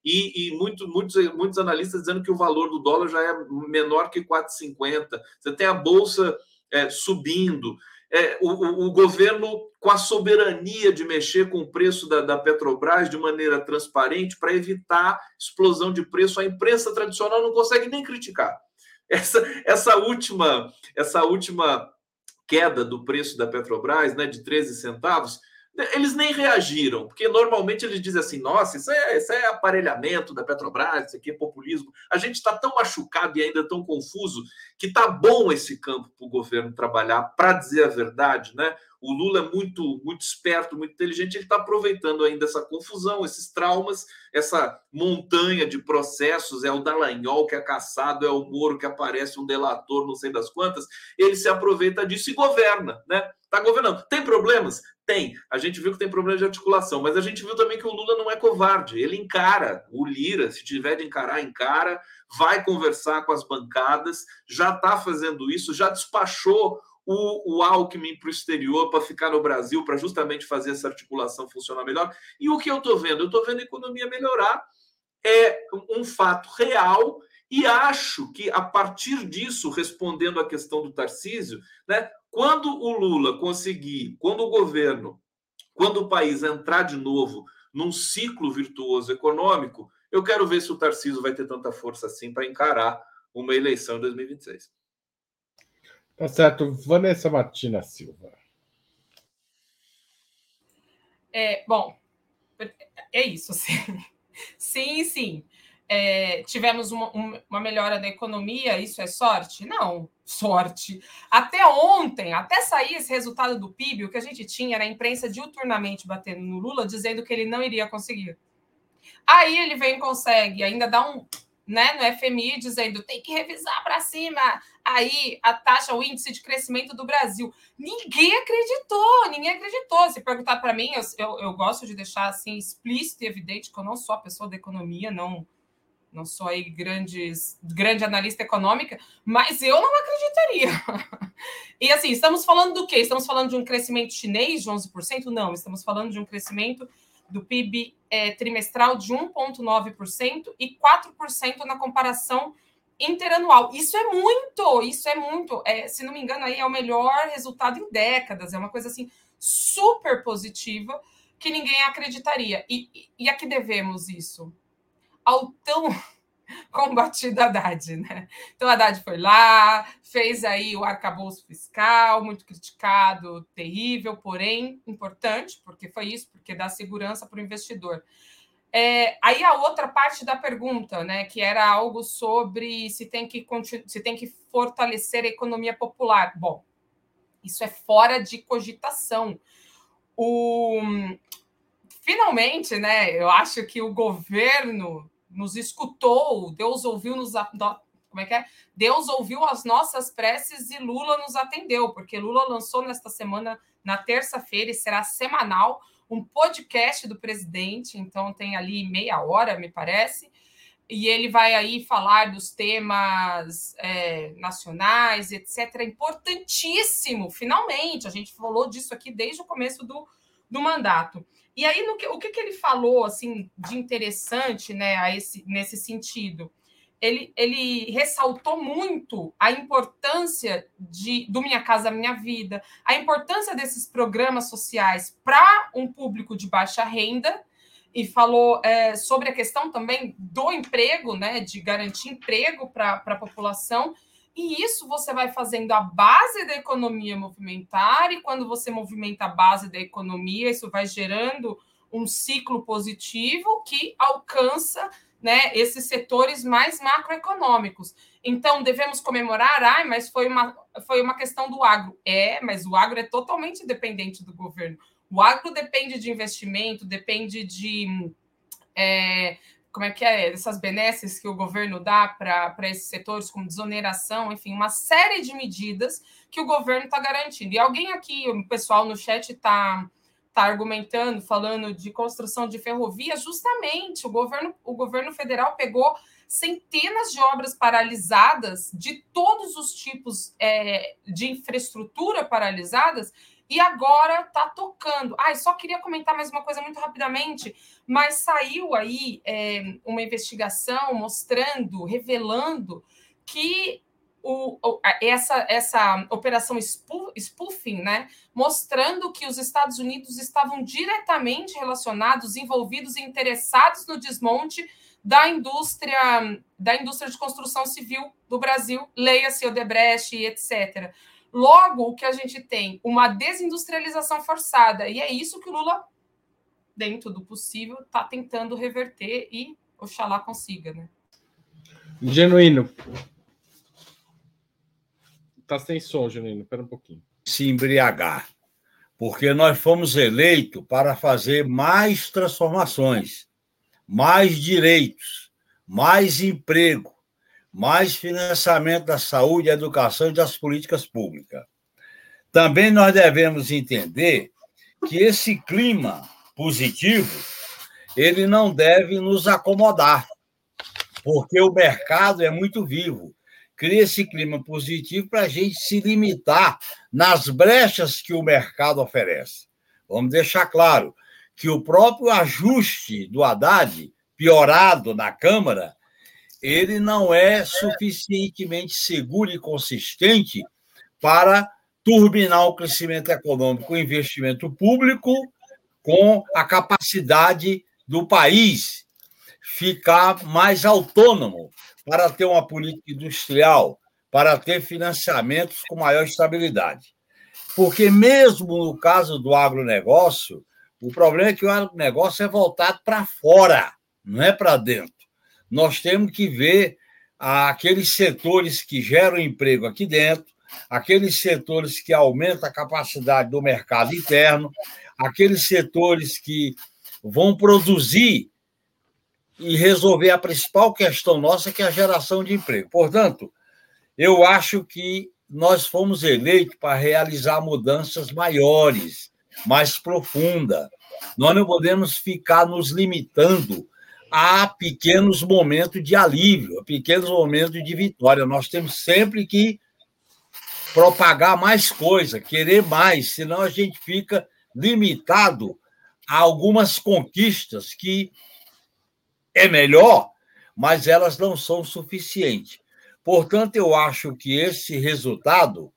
e, e muito, muitos, muitos analistas dizendo que o valor do dólar já é menor que 4,50. Você tem a bolsa é, subindo, é, o, o, governo com a soberania de mexer com o preço da, da Petrobras de maneira transparente para evitar explosão de preço. A imprensa tradicional não consegue nem criticar. Essa, essa última essa última queda do preço da Petrobras, né, de 13 centavos, eles nem reagiram, porque normalmente eles dizem assim: nossa, isso é, isso é aparelhamento da Petrobras, isso aqui é populismo. A gente está tão machucado e ainda tão confuso que está bom esse campo para o governo trabalhar, para dizer a verdade, né? O Lula é muito, muito esperto, muito inteligente, ele está aproveitando ainda essa confusão, esses traumas, essa montanha de processos, é o Dallagnol que é caçado, é o Moro que aparece um delator, não sei das quantas, ele se aproveita disso e governa, né? Está governando. Tem problemas? Tem. A gente viu que tem problema de articulação, mas a gente viu também que o Lula não é covarde. Ele encara o Lira, se tiver de encarar, encara, vai conversar com as bancadas, já está fazendo isso, já despachou o, o Alckmin para o exterior para ficar no Brasil, para justamente fazer essa articulação funcionar melhor. E o que eu estou vendo? Eu estou vendo a economia melhorar. É um fato real e acho que a partir disso, respondendo à questão do Tarcísio, né, quando o Lula conseguir, quando o governo, quando o país entrar de novo num ciclo virtuoso econômico, eu quero ver se o Tarcísio vai ter tanta força assim para encarar uma eleição em 2026. Tá certo. Vanessa Martina Silva. É, bom, é isso, [laughs] sim. Sim, sim é, tivemos uma, uma, melhora da economia, isso é sorte? Não, sorte. Até ontem, até sair esse resultado do PIB, o que a gente tinha era a imprensa diuturnamente batendo no Lula, dizendo que ele não iria conseguir. Aí ele vem e consegue, ainda dá um né, no FMI dizendo tem que revisar para cima aí a taxa, o índice de crescimento do Brasil. Ninguém acreditou, ninguém acreditou. Se perguntar para mim, eu, eu, eu, gosto de deixar assim explícito e evidente que eu não sou a pessoa da economia, não não sou aí grandes, grande analista econômica, mas eu não acreditaria. [laughs] e assim, estamos falando do quê? Estamos falando de um crescimento chinês de 11%? Não, estamos falando de um crescimento do PIB é, trimestral de 1,9% e 4% na comparação interanual. Isso é muito, isso é muito. É, se não me engano, aí é o melhor resultado em décadas. É uma coisa assim super positiva que ninguém acreditaria. E, e, e a que devemos isso? Ao tão [laughs] combatido Haddad, né? Então, Haddad foi lá, fez aí o arcabouço fiscal, muito criticado, terrível, porém importante, porque foi isso, porque dá segurança para o investidor. É, aí a outra parte da pergunta, né, que era algo sobre se tem que se tem que fortalecer a economia popular. Bom, isso é fora de cogitação. O, finalmente, né, eu acho que o governo nos escutou, Deus ouviu nos como é que é? Deus ouviu as nossas preces e Lula nos atendeu, porque Lula lançou nesta semana, na terça-feira, e será semanal, um podcast do presidente, então tem ali meia hora, me parece, e ele vai aí falar dos temas é, nacionais, etc. Importantíssimo, finalmente, a gente falou disso aqui desde o começo do, do mandato. E aí, no que, o que, que ele falou assim de interessante né, a esse, nesse sentido? Ele, ele ressaltou muito a importância de, do Minha Casa Minha Vida, a importância desses programas sociais para um público de baixa renda, e falou é, sobre a questão também do emprego, né, de garantir emprego para a população, e isso você vai fazendo a base da economia movimentar, e quando você movimenta a base da economia, isso vai gerando um ciclo positivo que alcança né, esses setores mais macroeconômicos. Então, devemos comemorar, ah, mas foi uma, foi uma questão do agro. É, mas o agro é totalmente dependente do governo. O agro depende de investimento, depende de é, como é que é, essas benesses que o governo dá para esses setores, como desoneração, enfim, uma série de medidas que o governo está garantindo. E alguém aqui, o pessoal no chat está tá argumentando, falando de construção de ferrovia, justamente o governo, o governo federal pegou centenas de obras paralisadas, de todos os tipos é, de infraestrutura paralisadas, e agora está tocando. Ah, só queria comentar mais uma coisa muito rapidamente, mas saiu aí é, uma investigação mostrando, revelando que o, essa, essa operação spoofing, né, mostrando que os Estados Unidos estavam diretamente relacionados, envolvidos e interessados no desmonte da indústria da indústria de construção civil do Brasil, leia-se Odebrecht, etc Logo, o que a gente tem? Uma desindustrialização forçada. E é isso que o Lula, dentro do possível, está tentando reverter e oxalá consiga, né? Genuíno. Tá sem som, Genuíno. Espera um pouquinho. Se embriagar. Porque nós fomos eleitos para fazer mais transformações, mais direitos, mais emprego, mais financiamento da saúde, educação e das políticas públicas. Também nós devemos entender que esse clima positivo ele não deve nos acomodar, porque o mercado é muito vivo. Cria esse clima positivo para a gente se limitar nas brechas que o mercado oferece. Vamos deixar claro que o próprio ajuste do Haddad, piorado na Câmara, ele não é suficientemente seguro e consistente para turbinar o crescimento econômico, o investimento público, com a capacidade do país ficar mais autônomo para ter uma política industrial, para ter financiamentos com maior estabilidade. Porque, mesmo no caso do agronegócio, o problema é que o agronegócio é voltado para fora, não é para dentro nós temos que ver aqueles setores que geram emprego aqui dentro, aqueles setores que aumentam a capacidade do mercado interno, aqueles setores que vão produzir e resolver a principal questão nossa, que é a geração de emprego. Portanto, eu acho que nós fomos eleitos para realizar mudanças maiores, mais profundas. Nós não podemos ficar nos limitando há pequenos momentos de alívio, pequenos momentos de vitória. Nós temos sempre que propagar mais coisa, querer mais, senão a gente fica limitado a algumas conquistas que é melhor, mas elas não são suficientes. Portanto, eu acho que esse resultado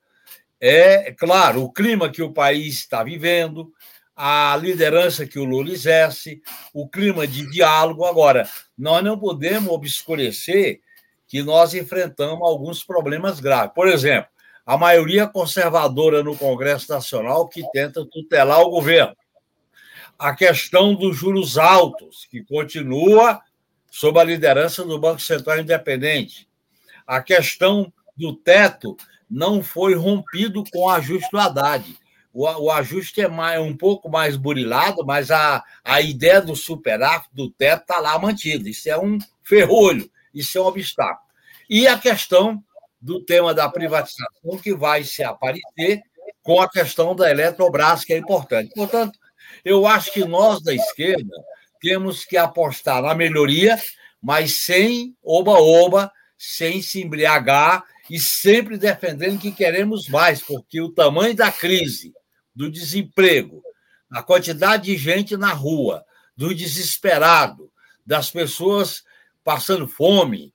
é, claro, o clima que o país está vivendo, a liderança que o Lula exerce, o clima de diálogo. Agora, nós não podemos obscurecer que nós enfrentamos alguns problemas graves. Por exemplo, a maioria conservadora no Congresso Nacional que tenta tutelar o governo. A questão dos juros altos, que continua sob a liderança do Banco Central Independente. A questão do teto não foi rompido com o ajuste do Haddad o, o ajuste é mais, um pouco mais burilado, mas a, a ideia do superávit, do teto, está lá mantida. Isso é um ferrolho, isso é um obstáculo. E a questão do tema da privatização, que vai se aparecer com a questão da Eletrobras, que é importante. Portanto, eu acho que nós da esquerda temos que apostar na melhoria, mas sem oba-oba, sem se embriagar e sempre defendendo que queremos mais, porque o tamanho da crise do desemprego, a quantidade de gente na rua, do desesperado, das pessoas passando fome,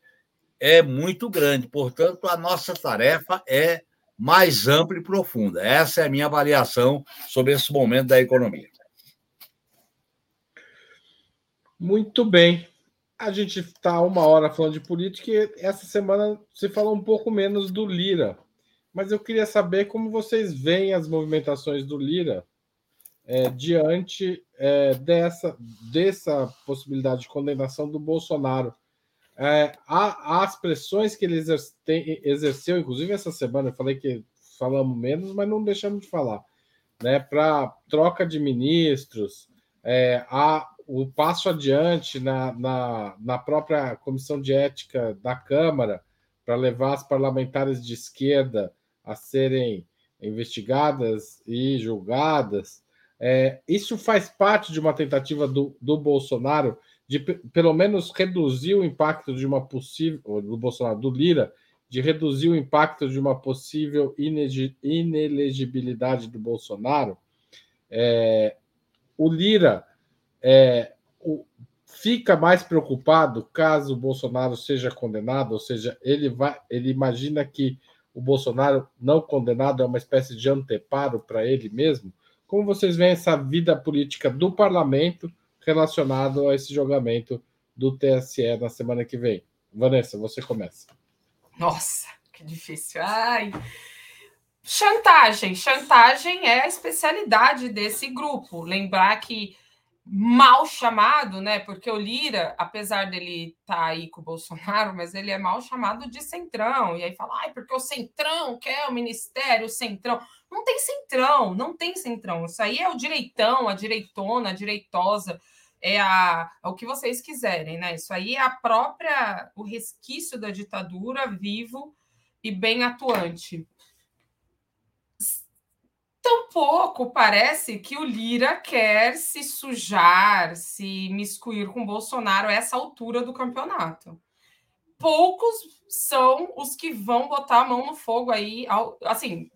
é muito grande. Portanto, a nossa tarefa é mais ampla e profunda. Essa é a minha avaliação sobre esse momento da economia. Muito bem. A gente está uma hora falando de política e essa semana se falou um pouco menos do Lira mas eu queria saber como vocês veem as movimentações do Lira é, diante é, dessa, dessa possibilidade de condenação do Bolsonaro. É, as pressões que ele exerce, exerceu, inclusive essa semana, eu falei que falamos menos, mas não deixamos de falar, né, para troca de ministros, é, a, o passo adiante na, na, na própria comissão de ética da Câmara para levar as parlamentares de esquerda a serem investigadas e julgadas. É, isso faz parte de uma tentativa do, do Bolsonaro de pelo menos reduzir o impacto de uma possível do Bolsonaro do Lira de reduzir o impacto de uma possível inelegibilidade do Bolsonaro. É, o Lira é, o, fica mais preocupado caso o Bolsonaro seja condenado, ou seja, ele vai, ele imagina que o Bolsonaro não condenado é uma espécie de anteparo para ele mesmo? Como vocês veem essa vida política do parlamento relacionado a esse julgamento do TSE na semana que vem? Vanessa, você começa. Nossa, que difícil. Ai. Chantagem. Chantagem é a especialidade desse grupo. Lembrar que mal chamado, né? Porque o Lira, apesar dele estar tá aí com o Bolsonaro, mas ele é mal chamado de centrão. E aí fala, ai, porque o centrão quer o ministério, o centrão. Não tem centrão, não tem centrão. Isso aí é o direitão, a direitona, a direitosa, é, a, é o que vocês quiserem, né? Isso aí é a própria, o resquício da ditadura vivo e bem atuante. Tampouco parece que o Lira quer se sujar, se miscuir com Bolsonaro a essa altura do campeonato. Poucos são os que vão botar a mão no fogo aí, assim,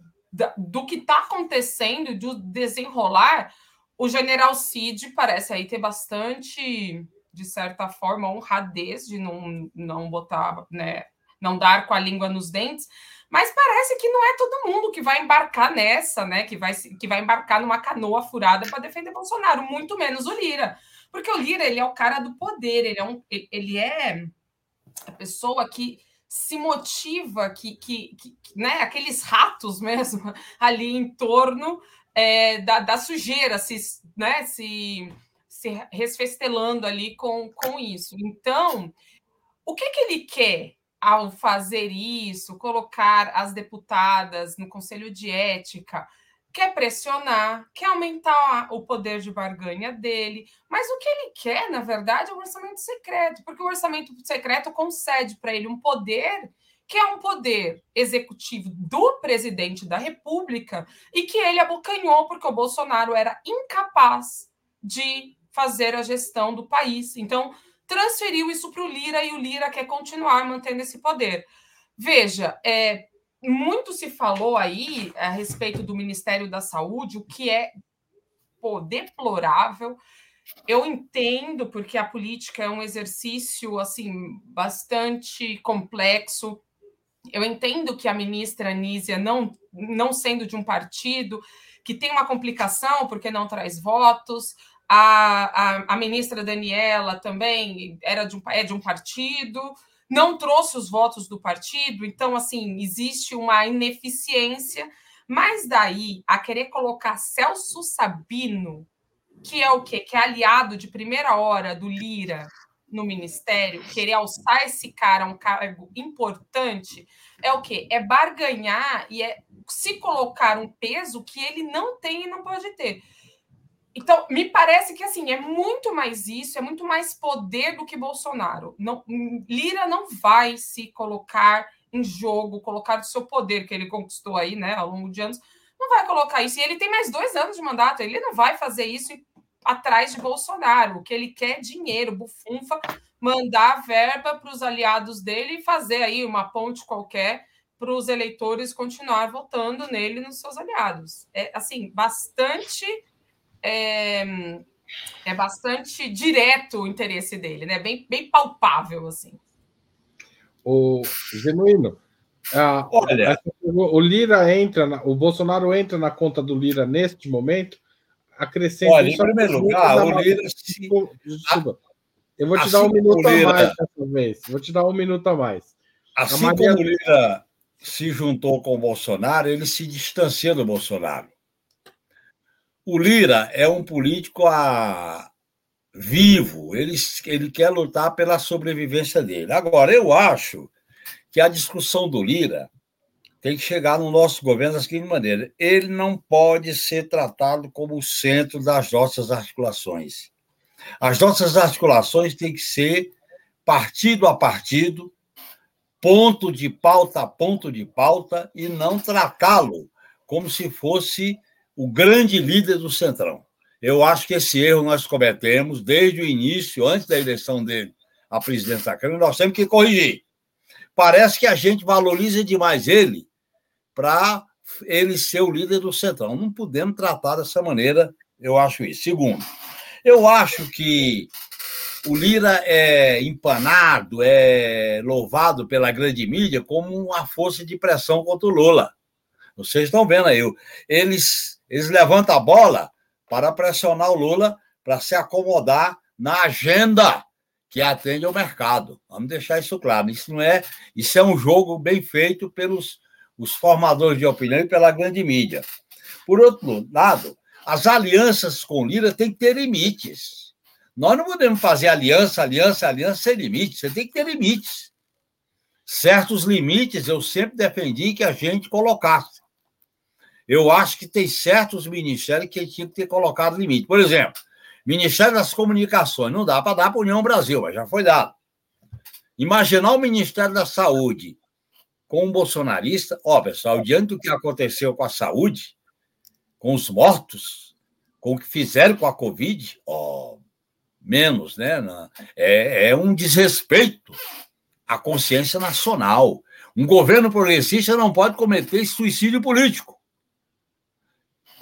do que está acontecendo, do desenrolar. O general Cid parece aí ter bastante, de certa forma, honradez de não, não botar, né, não dar com a língua nos dentes, mas parece que não é todo mundo que vai embarcar nessa, né? Que vai, que vai embarcar numa canoa furada para defender Bolsonaro, muito menos o Lira. Porque o Lira, ele é o cara do poder, ele é, um, ele é a pessoa que se motiva, que, que, que né, aqueles ratos mesmo [laughs] ali em torno é, da, da sujeira, se, né, se, se resfestelando ali com, com isso. Então, o que, que ele quer? Ao fazer isso, colocar as deputadas no conselho de ética, quer pressionar, quer aumentar o poder de barganha dele, mas o que ele quer, na verdade, é o orçamento secreto, porque o orçamento secreto concede para ele um poder que é um poder executivo do presidente da República e que ele abocanhou porque o Bolsonaro era incapaz de fazer a gestão do país. Então, transferiu isso para o Lira e o Lira quer continuar mantendo esse poder. Veja, é, muito se falou aí a respeito do Ministério da Saúde, o que é pô, deplorável. Eu entendo porque a política é um exercício assim bastante complexo. Eu entendo que a ministra Anísia, não, não sendo de um partido, que tem uma complicação porque não traz votos, a, a, a, ministra Daniela também era de um, é de um partido, não trouxe os votos do partido, então, assim, existe uma ineficiência, mas daí a querer colocar Celso Sabino, que é o quê? Que é aliado de primeira hora do Lira no ministério, querer alçar esse cara a um cargo importante, é o quê? É barganhar e é se colocar um peso que ele não tem e não pode ter. Então, me parece que assim é muito mais isso, é muito mais poder do que Bolsonaro. Não, Lira não vai se colocar em jogo, colocar o seu poder que ele conquistou aí, né, ao longo de anos, não vai colocar isso. E ele tem mais dois anos de mandato, ele não vai fazer isso atrás de Bolsonaro. O que ele quer é dinheiro, bufunfa, mandar verba para os aliados dele e fazer aí uma ponte qualquer para os eleitores continuar votando nele nos seus aliados. É assim, bastante é, é bastante direto o interesse dele, né? Bem, bem palpável, assim. O genuíno. Ah, Olha, o Lira entra, na, o Bolsonaro entra na conta do Lira neste momento, acrescenta. Olha, em primeiro lugar, o Lira. Se... Desculpa, eu vou te assim dar um minuto Lira... a mais dessa vez. Vou te dar um minuto a mais. Assim a Maria... como o Lira se juntou com o Bolsonaro, ele se distancia do Bolsonaro. O Lira é um político a... vivo, ele, ele quer lutar pela sobrevivência dele. Agora, eu acho que a discussão do Lira tem que chegar no nosso governo da seguinte maneira: ele não pode ser tratado como o centro das nossas articulações. As nossas articulações têm que ser partido a partido, ponto de pauta a ponto de pauta, e não tratá-lo como se fosse o grande líder do Centrão. Eu acho que esse erro nós cometemos desde o início, antes da eleição dele à presidência da Câmara, nós temos que corrigir. Parece que a gente valoriza demais ele para ele ser o líder do Centrão. Não podemos tratar dessa maneira, eu acho isso. Segundo, eu acho que o Lira é empanado, é louvado pela grande mídia como uma força de pressão contra o Lula. Vocês estão vendo aí, eles eles levantam a bola para pressionar o Lula para se acomodar na agenda que atende ao mercado. Vamos deixar isso claro. Isso não é, isso é um jogo bem feito pelos os formadores de opinião e pela grande mídia. Por outro lado, as alianças com Lira têm que ter limites. Nós não podemos fazer aliança, aliança, aliança sem limites. Você tem que ter limites. Certos limites eu sempre defendi que a gente colocasse. Eu acho que tem certos ministérios que tinham que ter colocado limite. Por exemplo, Ministério das Comunicações. Não dá para dar para a União Brasil, mas já foi dado. Imaginar o Ministério da Saúde com um bolsonarista. Ó, pessoal, diante do que aconteceu com a saúde, com os mortos, com o que fizeram com a Covid, ó, menos, né? É, é um desrespeito à consciência nacional. Um governo progressista não pode cometer suicídio político.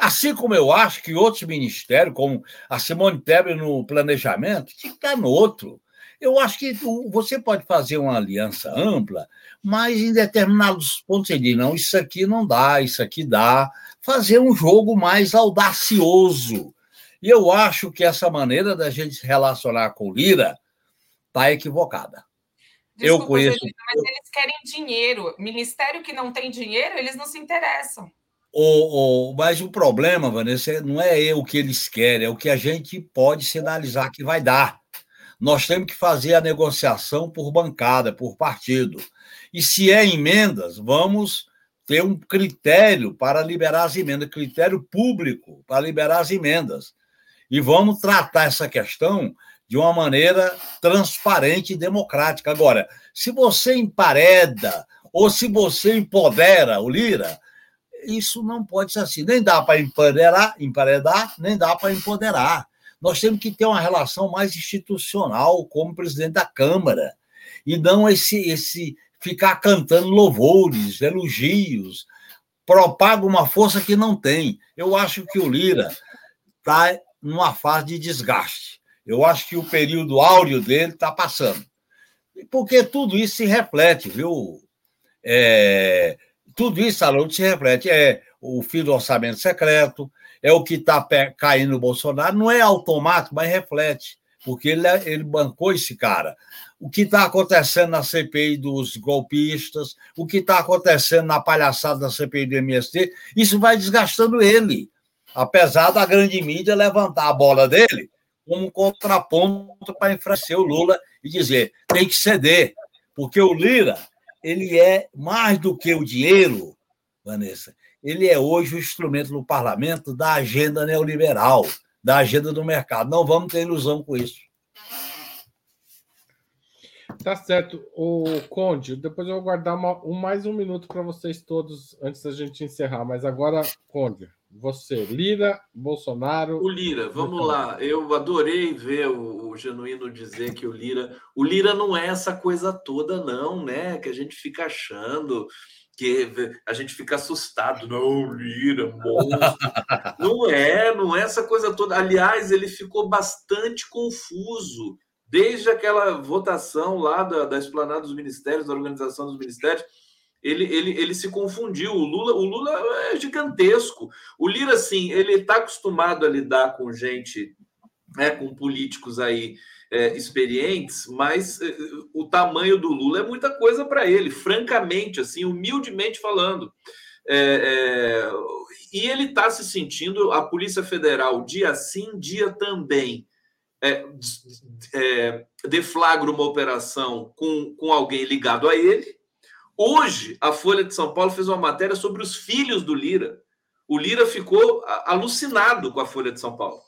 Assim como eu acho que outros ministérios, como a Simone Tebet no planejamento, tinha que estar no outro. Eu acho que você pode fazer uma aliança ampla, mas em determinados pontos você diz, não, isso aqui não dá, isso aqui dá. Fazer um jogo mais audacioso. E eu acho que essa maneira da gente se relacionar com Lira está equivocada. Desculpa, eu conheço. mas eles querem dinheiro. Ministério que não tem dinheiro, eles não se interessam. O, o, mas o problema, Vanessa, não é o que eles querem, é o que a gente pode sinalizar que vai dar. Nós temos que fazer a negociação por bancada, por partido. E se é emendas, vamos ter um critério para liberar as emendas, critério público para liberar as emendas. E vamos tratar essa questão de uma maneira transparente e democrática. Agora, se você empareda ou se você empodera o Lira, isso não pode ser assim. Nem dá para emparedar, emparedar, nem dá para empoderar. Nós temos que ter uma relação mais institucional como presidente da Câmara e não esse esse ficar cantando louvores, elogios, propaga uma força que não tem. Eu acho que o Lira está numa fase de desgaste. Eu acho que o período áureo dele está passando. Porque tudo isso se reflete, viu? É, tudo isso, Haroldo, se reflete. É o fim do orçamento secreto, é o que está caindo no Bolsonaro, não é automático, mas reflete, porque ele, é, ele bancou esse cara. O que está acontecendo na CPI dos golpistas, o que está acontecendo na palhaçada da CPI do MST, isso vai desgastando ele, apesar da grande mídia levantar a bola dele como um contraponto para enfraquecer o Lula e dizer tem que ceder, porque o Lira ele é mais do que o dinheiro, Vanessa. Ele é hoje o instrumento no parlamento da agenda neoliberal, da agenda do mercado. Não vamos ter ilusão com isso. Tá certo. O Conde, depois eu vou guardar uma, um, mais um minuto para vocês todos antes da gente encerrar. Mas agora, Conde, você, Lira, Bolsonaro. O Lira, vamos lá. Eu adorei ver o, o, Genuíno dizer que o Lira. O Lira não é essa coisa toda, não, né? Que a gente fica achando, que a gente fica assustado. Não, Lira, monstro. [laughs] não é, não é essa coisa toda. Aliás, ele ficou bastante confuso desde aquela votação lá da, da esplanada dos ministérios, da organização dos ministérios ele, ele, ele se confundiu. O Lula, o Lula é gigantesco. O Lira, assim, ele está acostumado a lidar com gente, né, com políticos aí é, experientes, mas é, o tamanho do Lula é muita coisa para ele, francamente, assim, humildemente falando. É, é e ele está se sentindo, a Polícia Federal, dia sim, dia também, é, é, deflagra uma operação com, com alguém ligado a ele, Hoje, a Folha de São Paulo fez uma matéria sobre os filhos do Lira. O Lira ficou alucinado com a Folha de São Paulo.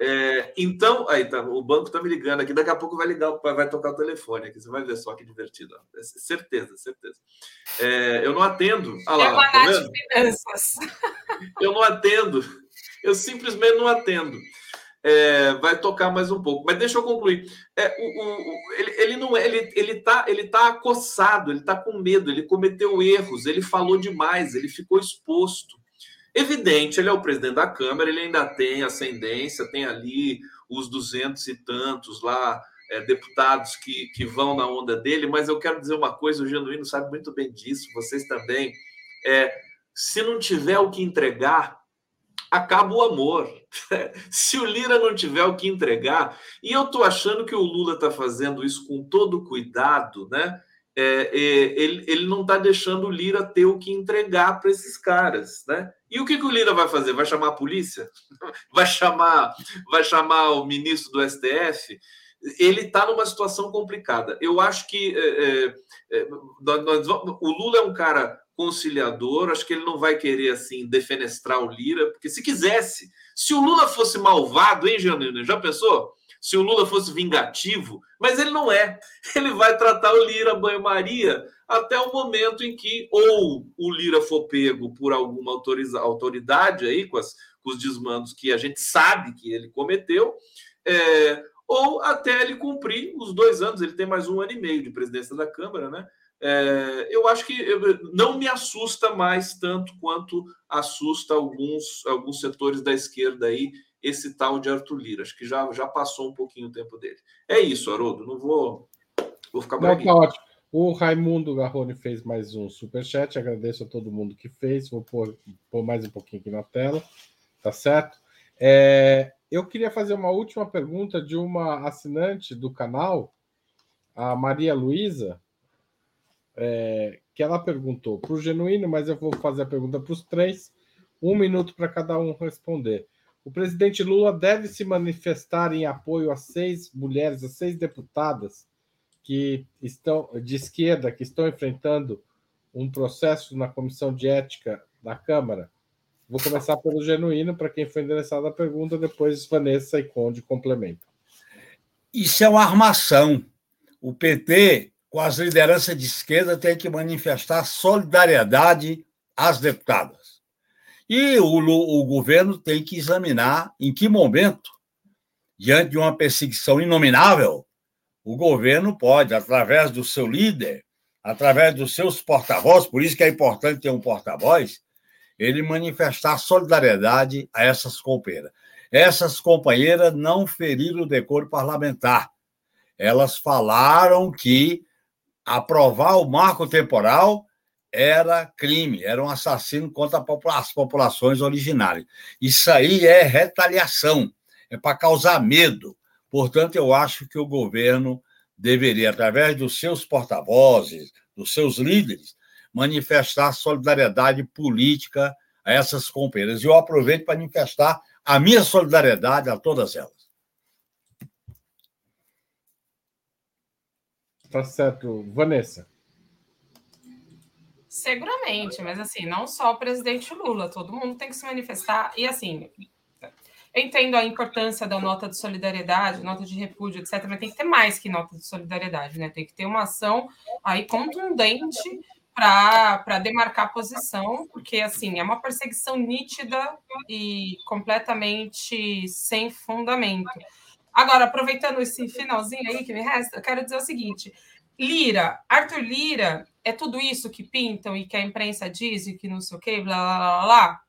É, então, aí tá, o banco está me ligando aqui, daqui a pouco vai ligar, vai tocar o telefone aqui, você vai ver só que divertido. É certeza, certeza. É, eu não atendo. Ah lá, lá tá Eu não atendo. Eu simplesmente não atendo é, vai tocar mais um pouco. Mas deixa eu concluir. É, o, o, ele, ele, não é, ele ele está ele tá acossado, ele está com medo, ele cometeu erros, ele falou demais, ele ficou exposto. Evidente, ele é o presidente da Câmara, ele ainda tem ascendência, tem ali os duzentos e tantos lá é, deputados que, que vão na onda dele, mas eu quero dizer uma coisa, o Genuíno sabe muito bem disso, vocês também. É, se não tiver o que entregar, acaba o amor. [laughs] Se o Lira não tiver o que entregar, e eu estou achando que o Lula está fazendo isso com todo cuidado, né? é, é, ele, ele não está deixando o Lira ter o que entregar para esses caras, né? E o que, que o Lira vai fazer? Vai chamar a polícia? [laughs] Vai chamar, vai chamar o ministro do STF? Ele está numa situação complicada. Eu acho que é, é, é nós, o Lula é um cara conciliador, acho que ele não vai querer assim defenestrar o Lira, porque se quisesse, se o Lula fosse malvado, hein, Janine? Já pensou? se o Lula fosse vingativo, mas ele não é. [laughs] Ele vai tratar o Lira banho-maria até o momento em que ou o Lira for pego por alguma autoridade aí, com, as, com os desmandos que a gente sabe que ele cometeu, é, ou até ele cumprir os dois anos. Ele tem mais um ano e meio de presidência da Câmara, né? É, eu acho que não me assusta mais tanto quanto assusta alguns, alguns setores da esquerda aí esse tal de Arthur Lira. Acho que já, já passou um pouquinho o tempo dele. É isso, Haroldo. Não vou, vou ficar Não, tá ótimo. O Raimundo Garrone fez mais um superchat. Agradeço a todo mundo que fez. Vou pôr, pôr mais um pouquinho aqui na tela. Tá certo? É, eu queria fazer uma última pergunta de uma assinante do canal, a Maria Luísa, é, que ela perguntou para o Genuíno, mas eu vou fazer a pergunta para os três, um minuto para cada um responder. O presidente Lula deve se manifestar em apoio a seis mulheres, a seis deputadas que estão de esquerda que estão enfrentando um processo na comissão de ética da Câmara. Vou começar pelo genuíno para quem foi endereçada a pergunta, depois Vanessa e Conde complementam. Isso é uma armação. O PT, com as lideranças de esquerda, tem que manifestar solidariedade às deputadas. E o, o governo tem que examinar em que momento, diante de uma perseguição inominável, o governo pode, através do seu líder, através dos seus porta-vozes, por isso que é importante ter um porta-voz, ele manifestar solidariedade a essas companheiras. Essas companheiras não feriram o decoro parlamentar. Elas falaram que aprovar o marco temporal era crime, era um assassino contra as populações originárias. Isso aí é retaliação, é para causar medo. Portanto, eu acho que o governo deveria, através dos seus porta-vozes, dos seus líderes, manifestar solidariedade política a essas companheiras. E eu aproveito para manifestar a minha solidariedade a todas elas. Tá certo. Vanessa. Seguramente, mas assim, não só o presidente Lula, todo mundo tem que se manifestar. E assim, eu entendo a importância da nota de solidariedade, nota de repúdio, etc., mas tem que ter mais que nota de solidariedade, né? Tem que ter uma ação aí contundente para demarcar a posição, porque assim, é uma perseguição nítida e completamente sem fundamento. Agora, aproveitando esse finalzinho aí que me resta, eu quero dizer o seguinte: Lira, Arthur Lira, é tudo isso que pintam e que a imprensa diz e que não sei o quê, blá blá blá blá?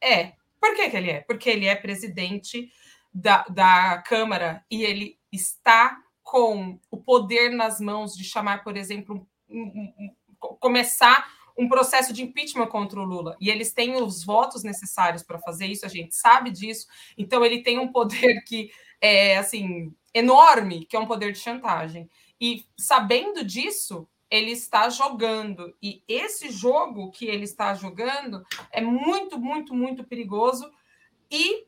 É. Por que, que ele é? Porque ele é presidente da, da Câmara e ele está com o poder nas mãos de chamar, por exemplo, um, um, um, começar um processo de impeachment contra o Lula. E eles têm os votos necessários para fazer isso, a gente sabe disso. Então ele tem um poder que é assim enorme, que é um poder de chantagem. E sabendo disso, ele está jogando. E esse jogo que ele está jogando é muito, muito, muito perigoso. E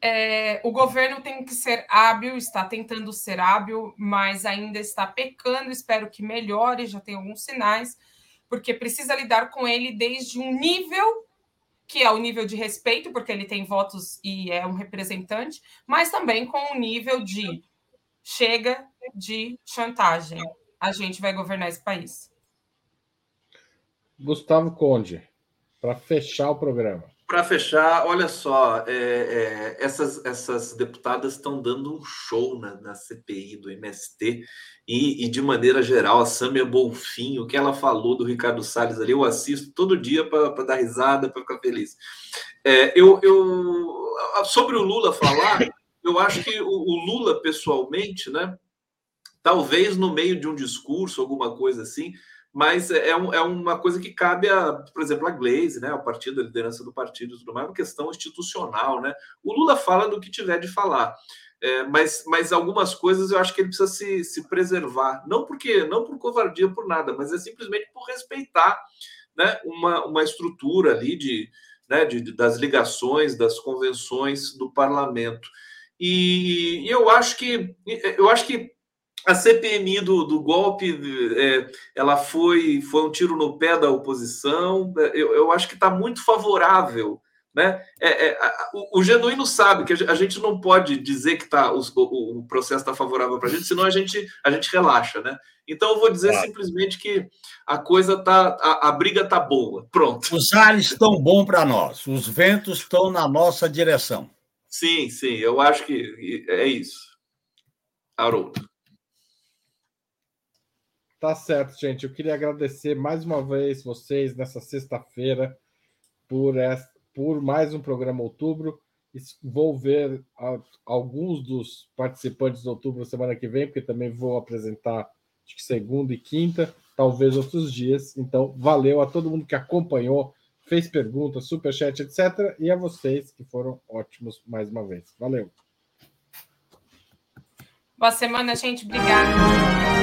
é, o governo tem que ser hábil, está tentando ser hábil, mas ainda está pecando. Espero que melhore, já tem alguns sinais, porque precisa lidar com ele desde um nível que é o nível de respeito, porque ele tem votos e é um representante, mas também com o nível de chega de chantagem. A gente vai governar esse país. Gustavo Conde, para fechar o programa. Para fechar, olha só, é, é, essas, essas deputadas estão dando um show na, na CPI do MST e, e, de maneira geral, a Samia Bonfim, o que ela falou do Ricardo Salles ali, eu assisto todo dia para dar risada, para ficar feliz. É, eu, eu, sobre o Lula falar, [laughs] eu acho que o, o Lula, pessoalmente, né, talvez no meio de um discurso, alguma coisa assim, mas é, um, é uma coisa que cabe a, por exemplo, a Glaze, né, ao partido, a liderança do partido, tudo mais, uma questão institucional, né? O Lula fala do que tiver de falar. É, mas, mas algumas coisas eu acho que ele precisa se, se preservar. Não porque não por covardia, por nada, mas é simplesmente por respeitar né, uma, uma estrutura ali de, né, de, das ligações, das convenções do parlamento. E, e eu acho que eu acho que a CPMI do, do golpe é, ela foi, foi um tiro no pé da oposição. Eu, eu acho que está muito favorável né? É, é, o, o, genuíno sabe que a gente não pode dizer que tá, o, o processo está favorável para a gente, senão a gente, a gente relaxa. Né? Então eu vou dizer claro. simplesmente que a coisa tá. A, a briga tá boa. Pronto. Os ares estão bons para nós, os ventos estão na nossa direção. Sim, sim, eu acho que é isso. Haroldo. Tá certo, gente. Eu queria agradecer mais uma vez vocês nessa sexta-feira por por mais um programa Outubro. Vou ver alguns dos participantes do Outubro semana que vem, porque também vou apresentar acho que segunda e quinta, talvez outros dias. Então, valeu a todo mundo que acompanhou, fez perguntas, superchat, etc. E a vocês que foram ótimos mais uma vez. Valeu. Boa semana, gente. Obrigada.